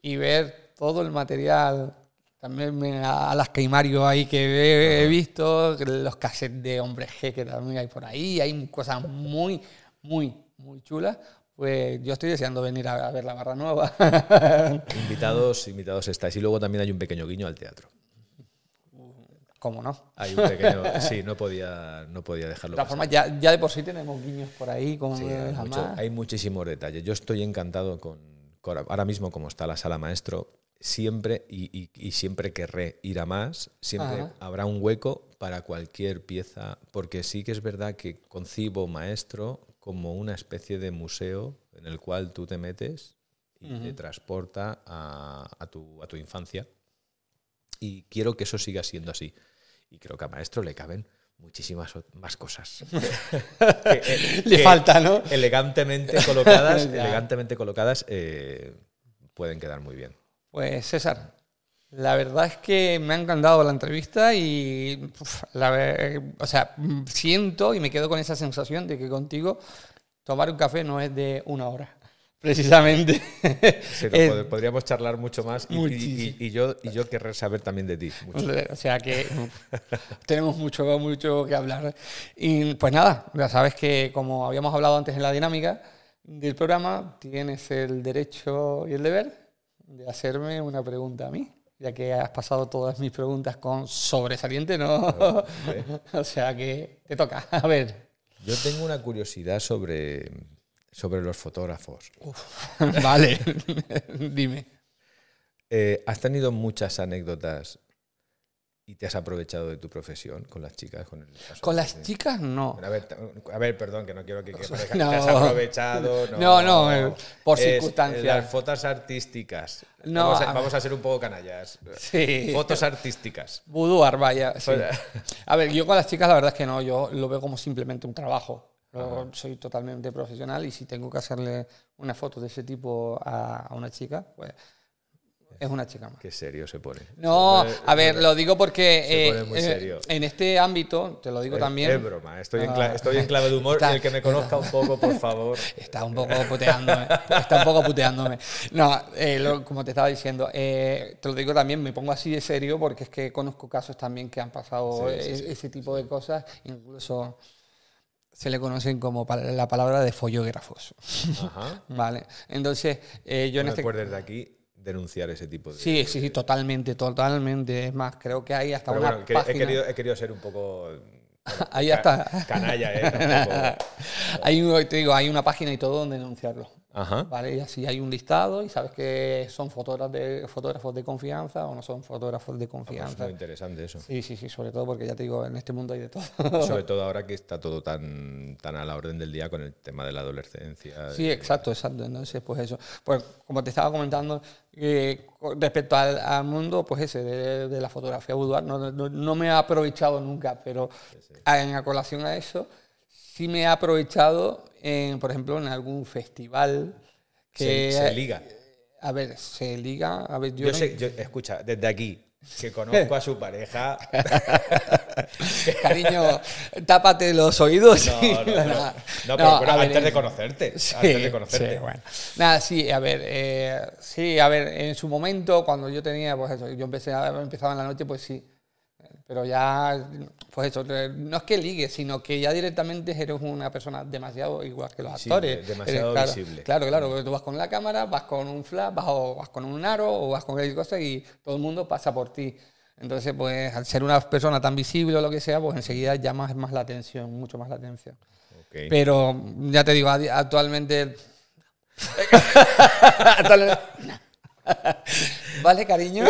Speaker 2: y ver todo el material, también me- a las que Mario ahí que he, he visto, los cassettes de Hombre G que también hay por ahí, hay cosas muy, muy, muy chulas. Pues yo estoy deseando venir a, a ver la barra nueva. [LAUGHS]
Speaker 3: Invitados, invitados estáis. Y luego también hay un pequeño guiño al teatro.
Speaker 2: ¿Cómo no?
Speaker 3: Hay un pequeño. Sí, no podía, no podía
Speaker 2: De
Speaker 3: dejarlo.
Speaker 2: todas
Speaker 3: pasar.
Speaker 2: formas, ya, ya de por sí tenemos guiños por ahí
Speaker 3: Sí,
Speaker 2: el
Speaker 3: hay,
Speaker 2: jamás.
Speaker 3: mucho- hay muchísimos detalles. Yo estoy encantado con, con- ahora mismo como está la sala maestro. siempre, y, y- y siempre querré ir a más, siempre
Speaker 2: Ajá.
Speaker 3: habrá un hueco para cualquier pieza, porque sí que es verdad que concibo maestro como una especie de museo en el cual tú te metes y te transporta a, a tu, a tu infancia. Y quiero que eso siga siendo así. Y creo que a maestro le caben muchísimas más cosas. [LAUGHS] Que- eh, [LAUGHS]
Speaker 2: Le
Speaker 3: que
Speaker 2: falta, ¿no?
Speaker 3: Elegantemente colocadas, [LAUGHS] elegantemente colocadas eh, pueden quedar muy bien.
Speaker 2: Pues César, la verdad es que me ha encantado la entrevista y, uf, la o sea, siento y me quedo con esa sensación de que contigo tomar un café no es de una hora, [LAUGHS] precisamente.
Speaker 3: Sí, no, [LAUGHS] podríamos charlar mucho más y, yo, y yo querré saber también de ti. mucho. [LAUGHS]
Speaker 2: O sea que tenemos mucho, mucho que hablar. Y pues nada, ya sabes que como habíamos hablado antes en la dinámica del programa, tienes el derecho y el deber de hacerme una pregunta a mí, ya que has pasado todas mis preguntas con sobresaliente, ¿no? [LAUGHS] o sea que te toca. A ver.
Speaker 3: Yo tengo una curiosidad sobre, sobre los fotógrafos. [LAUGHS]
Speaker 2: vale, [LAUGHS] dime.
Speaker 3: Eh, ¿Has tenido muchas anécdotas y te has aprovechado de tu profesión con las chicas? Con, el
Speaker 2: Con
Speaker 3: de-
Speaker 2: las chicas no.
Speaker 3: A ver, a ver, perdón, que no quiero que, que [LAUGHS] parezca
Speaker 2: No.
Speaker 3: te has aprovechado. [LAUGHS] No,
Speaker 2: No, no, eh, por
Speaker 3: Es, eh,
Speaker 2: circunstancias.
Speaker 3: Las fotos artísticas.
Speaker 2: No,
Speaker 3: vamos, a,
Speaker 2: a
Speaker 3: vamos a ser un poco canallas.
Speaker 2: Sí.
Speaker 3: Fotos artísticas.
Speaker 2: Boudoir, vaya. sí. A ver, yo con las chicas la verdad es que no, yo lo veo como simplemente un trabajo. Yo soy totalmente profesional y si tengo que hacerle una foto de ese tipo a, a una chica, pues es una chica más.
Speaker 3: Qué serio se pone.
Speaker 2: No,
Speaker 3: Se pone-
Speaker 2: a ver, lo digo porque
Speaker 3: se
Speaker 2: eh,
Speaker 3: pone muy
Speaker 2: eh,
Speaker 3: serio.
Speaker 2: en este ámbito, te lo digo
Speaker 3: Es-
Speaker 2: también,
Speaker 3: Es broma, estoy en,
Speaker 2: Ah.
Speaker 3: cla- estoy en clave de humor.
Speaker 2: Está-
Speaker 3: el que me conozca un poco, por favor. [LAUGHS]
Speaker 2: Está un poco puteándome. está un poco puteándome. No, eh, lo- como te estaba diciendo, eh, te lo digo también, me pongo así de serio porque es que conozco casos también que han pasado
Speaker 3: Sí, sí,
Speaker 2: e-
Speaker 3: sí.
Speaker 2: ese tipo de cosas, incluso se le conocen como la palabra de follógrafos.
Speaker 3: Ajá. [LAUGHS]
Speaker 2: Vale, entonces eh, yo en este...
Speaker 3: pues desde aquí denunciar ese tipo de.
Speaker 2: Sí, sí, sí, totalmente, totalmente. Es más, creo que hay hasta
Speaker 3: Pero
Speaker 2: una
Speaker 3: bueno, que- he,
Speaker 2: página...
Speaker 3: querido, he querido ser un poco. [LAUGHS]
Speaker 2: Ahí está.
Speaker 3: Canalla, ¿eh? [LAUGHS]
Speaker 2: Hay, te digo, hay una página y todo donde denunciarlo.
Speaker 3: Ajá.
Speaker 2: ¿Vale? Y así hay un listado y sabes que son fotógrafos de, fotógrafos de confianza o no son fotógrafos de
Speaker 3: Ah, pues
Speaker 2: confianza.
Speaker 3: muy interesante eso.
Speaker 2: Sí, sí, sí, sobre todo porque ya te digo, en este mundo hay de todo.
Speaker 3: Sobre [LAUGHS] todo ahora que está todo tan, tan a la orden del día con el tema de la adolescencia.
Speaker 2: Sí, exacto, exacto. Entonces, pues eso. Pues como te estaba comentando, eh, respecto al, al mundo, pues ese, de, de la fotografía boudoir, no, no, no me he aprovechado nunca, pero en colación a eso, sí me he aprovechado, en, por ejemplo, en algún festival que...
Speaker 3: Se, se liga.
Speaker 2: A ver, se liga. A ver, yo,
Speaker 3: Yo
Speaker 2: no-
Speaker 3: sé, yo- escucha, desde aquí, que [LAUGHS] conozco a su pareja. [LAUGHS]
Speaker 2: Cariño, tápate los oídos.
Speaker 3: No,
Speaker 2: y
Speaker 3: no, no, pero,
Speaker 2: No,
Speaker 3: pero
Speaker 2: ver,
Speaker 3: antes de
Speaker 2: en-
Speaker 3: conocerte. [LAUGHS]
Speaker 2: Sí,
Speaker 3: antes de conocerte.
Speaker 2: sí, bueno. Nada, sí, a ver, eh, sí, a ver, en su momento, cuando yo tenía, pues eso, yo empecé a, empezaba en la noche, pues sí. Pero ya, pues eso, eh, no es que ligue, sino que ya directamente eres una persona demasiado igual que los
Speaker 3: Sí,
Speaker 2: actores.
Speaker 3: de- demasiado
Speaker 2: Eres-
Speaker 3: visible.
Speaker 2: Claro, claro, porque tú vas con la cámara, vas con un flash, vas, o vas con un aro, o vas con cualquier cosa y todo el mundo pasa por ti. Entonces, pues al ser una persona tan visible o lo que sea, pues enseguida llamas más la atención, mucho más la atención. Pero ya te digo. Actualmente- [LAUGHS] [LAUGHS] [LAUGHS] vale, cariño.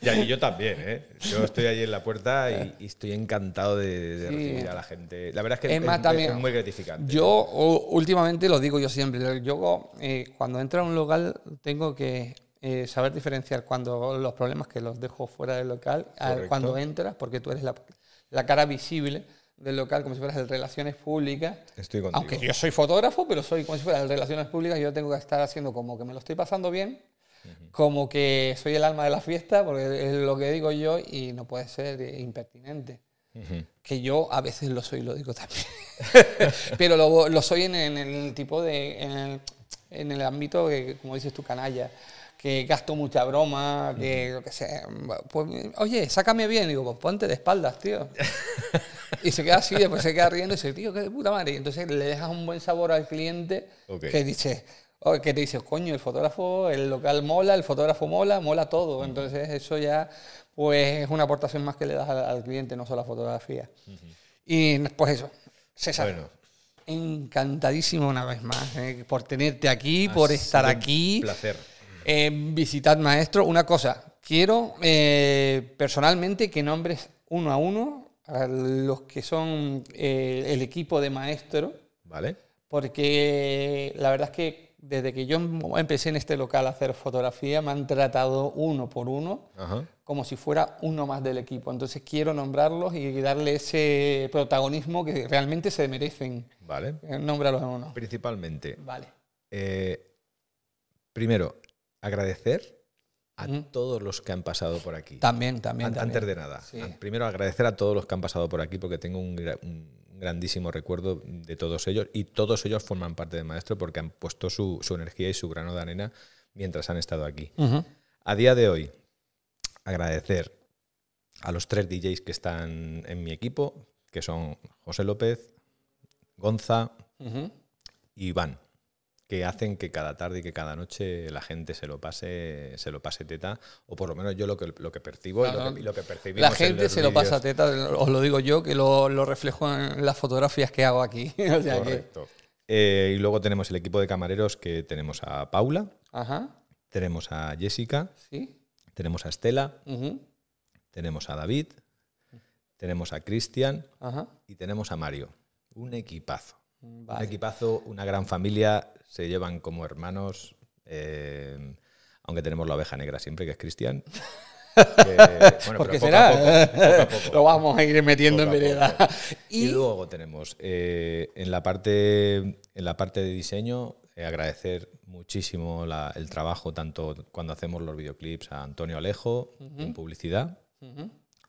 Speaker 3: Y aquí yo también, ¿eh? Yo estoy allí en la puerta y, [LAUGHS] y estoy encantado de, de
Speaker 2: Sí.
Speaker 3: recibir a la gente. La verdad es que
Speaker 2: Es más, también-
Speaker 3: es muy gratificante.
Speaker 2: Yo últimamente lo digo yo siempre. Yo eh, cuando entro a un local tengo que eh, saber diferenciar cuando los problemas que los dejo fuera del local
Speaker 3: Correcto.
Speaker 2: cuando entras, porque tú eres la, la cara visible del local, como si fueras el relaciones públicas.
Speaker 3: Estoy contigo.
Speaker 2: Aunque yo soy fotógrafo, pero soy como si fuera el relaciones públicas, yo tengo que estar haciendo como que me lo estoy pasando bien, como que soy el alma de la fiesta, porque es lo que digo yo y no puede ser impertinente.
Speaker 3: Ujú.
Speaker 2: Que yo a veces lo soy, lo digo también. [LAUGHS] pero lo, lo soy en, en el tipo de. En el, en el ámbito, que, como dices tú, canalla. Que gasto mucha broma, que lo que sé. Pues, oye, sácame bien. Digo, pues ponte de espaldas, tío. [LAUGHS] y se queda así, después se queda riendo y dice, tío, qué de puta madre. Y entonces le dejas un buen sabor al cliente
Speaker 3: Ok.
Speaker 2: que dice. O que te dice, coño, el fotógrafo, el local mola, el fotógrafo mola, mola todo. Entonces, eso ya pues es una aportación más que le das al, al cliente, no solo la fotografía. Y pues eso, César,
Speaker 3: Bueno,
Speaker 2: encantadísimo una vez más eh, por tenerte aquí,
Speaker 3: ha
Speaker 2: por estar
Speaker 3: sido un
Speaker 2: aquí.
Speaker 3: placer.
Speaker 2: Eh, visitad maestro. Una cosa, quiero eh, personalmente que nombres uno a uno a los que son eh, el equipo de maestro,
Speaker 3: ¿Vale?
Speaker 2: porque la verdad es que desde que yo empecé en este local a hacer fotografía me han tratado uno por uno
Speaker 3: Ajá.
Speaker 2: como si fuera uno más del equipo. Entonces quiero nombrarlos y darle ese protagonismo que realmente se merecen.
Speaker 3: Vale.
Speaker 2: Eh, Nómbralos en uno.
Speaker 3: Principalmente,
Speaker 2: Vale.
Speaker 3: eh, primero, agradecer a todos los que han pasado por aquí.
Speaker 2: También, también.
Speaker 3: An-
Speaker 2: también.
Speaker 3: Antes de nada,
Speaker 2: Sí.
Speaker 3: primero agradecer a todos los que han pasado por aquí porque tengo un, un grandísimo recuerdo de todos ellos y todos ellos forman parte de Maestro porque han puesto su, su energía y su grano de arena mientras han estado aquí. A día de hoy, agradecer a los tres DJs que están en mi equipo, que son José López, Gonza y Iván, que hacen que cada tarde y que cada noche la gente se lo pase, se lo pase teta, o por lo menos yo lo que, lo que percibo y, lo que, y lo que percibimos.
Speaker 2: La
Speaker 3: en
Speaker 2: gente se lo pasa teta, os lo digo yo, que lo, lo reflejo en las fotografías que hago aquí. [LAUGHS] O sea que-
Speaker 3: Correcto. Eh, y luego tenemos el equipo de camareros que tenemos a Paula,
Speaker 2: Ajá,
Speaker 3: tenemos a Jessica,
Speaker 2: sí.
Speaker 3: tenemos a Estela, tenemos a David, tenemos a Cristian y tenemos a Mario. Un equipazo. Un equipazo, una gran familia, se llevan como hermanos, eh, aunque tenemos la oveja negra siempre, que es Cristian. [LAUGHS] que, bueno,
Speaker 2: ¿Por qué
Speaker 3: pero poco
Speaker 2: será?
Speaker 3: a poco, poco [LAUGHS] poco.
Speaker 2: Lo vamos a ir metiendo en vereda.
Speaker 3: Y,
Speaker 2: Y,
Speaker 3: luego tenemos eh, en, la parte, en la parte de diseño, eh, agradecer muchísimo la- el trabajo, tanto cuando hacemos los videoclips a Antonio Alejo en publicidad.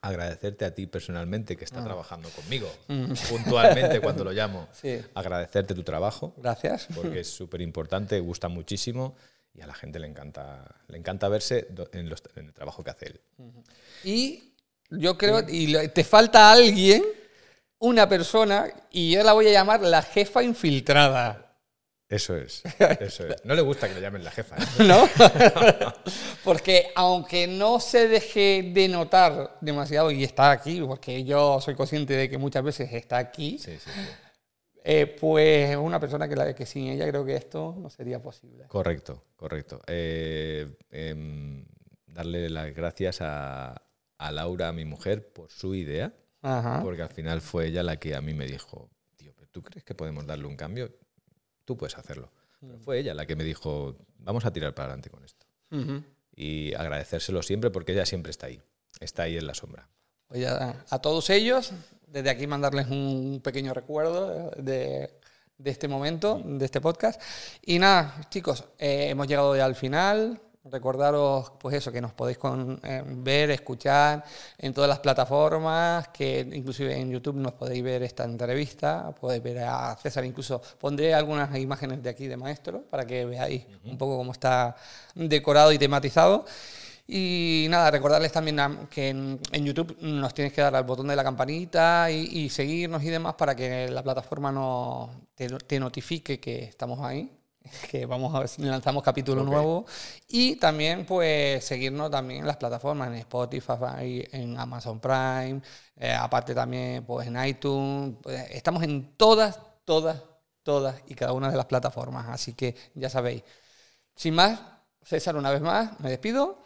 Speaker 3: Agradecerte a ti personalmente que está
Speaker 2: Ah.
Speaker 3: trabajando conmigo [LAUGHS] puntualmente cuando lo llamo.
Speaker 2: Mm. [LAUGHS] Sí.
Speaker 3: Agradecerte tu trabajo
Speaker 2: Gracias.
Speaker 3: porque es súper importante, gusta muchísimo y a la gente le encanta, le encanta verse en, los- en el trabajo que hace él.
Speaker 2: Y yo creo, y te falta alguien, una persona, y yo la voy a llamar la jefa infiltrada.
Speaker 3: Eso es, [LAUGHS] eso es. No le gusta que le llamen la jefa. ¿eh?
Speaker 2: ¿No? [LAUGHS] porque aunque no se deje de notar demasiado y está aquí, porque yo soy consciente de que muchas veces está aquí,
Speaker 3: Sí, sí, sí.
Speaker 2: eh, pues es una persona que, la, que sin ella creo que esto no sería posible.
Speaker 3: Correcto, correcto. Eh, em, darle las gracias a, a Laura, a mi mujer, por su idea,
Speaker 2: Ajá.
Speaker 3: porque al final fue ella la que a mí me dijo, tío, ¿pero ¿tú crees que podemos darle un cambio? Tú puedes hacerlo. Pero fue ella la que me dijo, vamos a tirar para adelante con esto. Y agradecérselo siempre porque ella siempre está ahí, está ahí en la sombra.
Speaker 2: Oye, a, a todos ellos, desde aquí mandarles un pequeño recuerdo de, de este momento, de este podcast. Y nada, chicos, eh, hemos llegado ya al final. Recordaros, pues eso, que nos podéis con- eh, ver, escuchar en todas las plataformas, que inclusive en YouTube nos podéis ver esta entrevista, podéis ver a César, incluso pondré algunas imágenes de aquí de maestro para que veáis un poco cómo está decorado y tematizado. Y nada, recordarles también que en, en YouTube nos tienes que dar al botón de la campanita y, y seguirnos y demás para que la plataforma te, te notifique que estamos ahí, [LAUGHS] que vamos a ver si lanzamos capítulo nuevo. Y también pues seguirnos también en las plataformas, en Spotify, en Amazon Prime, eh, aparte también pues en iTunes. pues, estamos en todas, todas, todas y cada una de las plataformas. Así que ya sabéis. Sin más, César, una vez más, me despido.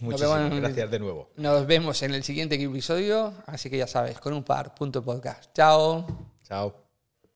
Speaker 3: Muchísimas
Speaker 2: en-
Speaker 3: gracias de nuevo.
Speaker 2: Nos vemos en el siguiente episodio, así que ya sabes, con un par, punto podcast. Chao.
Speaker 3: Chao.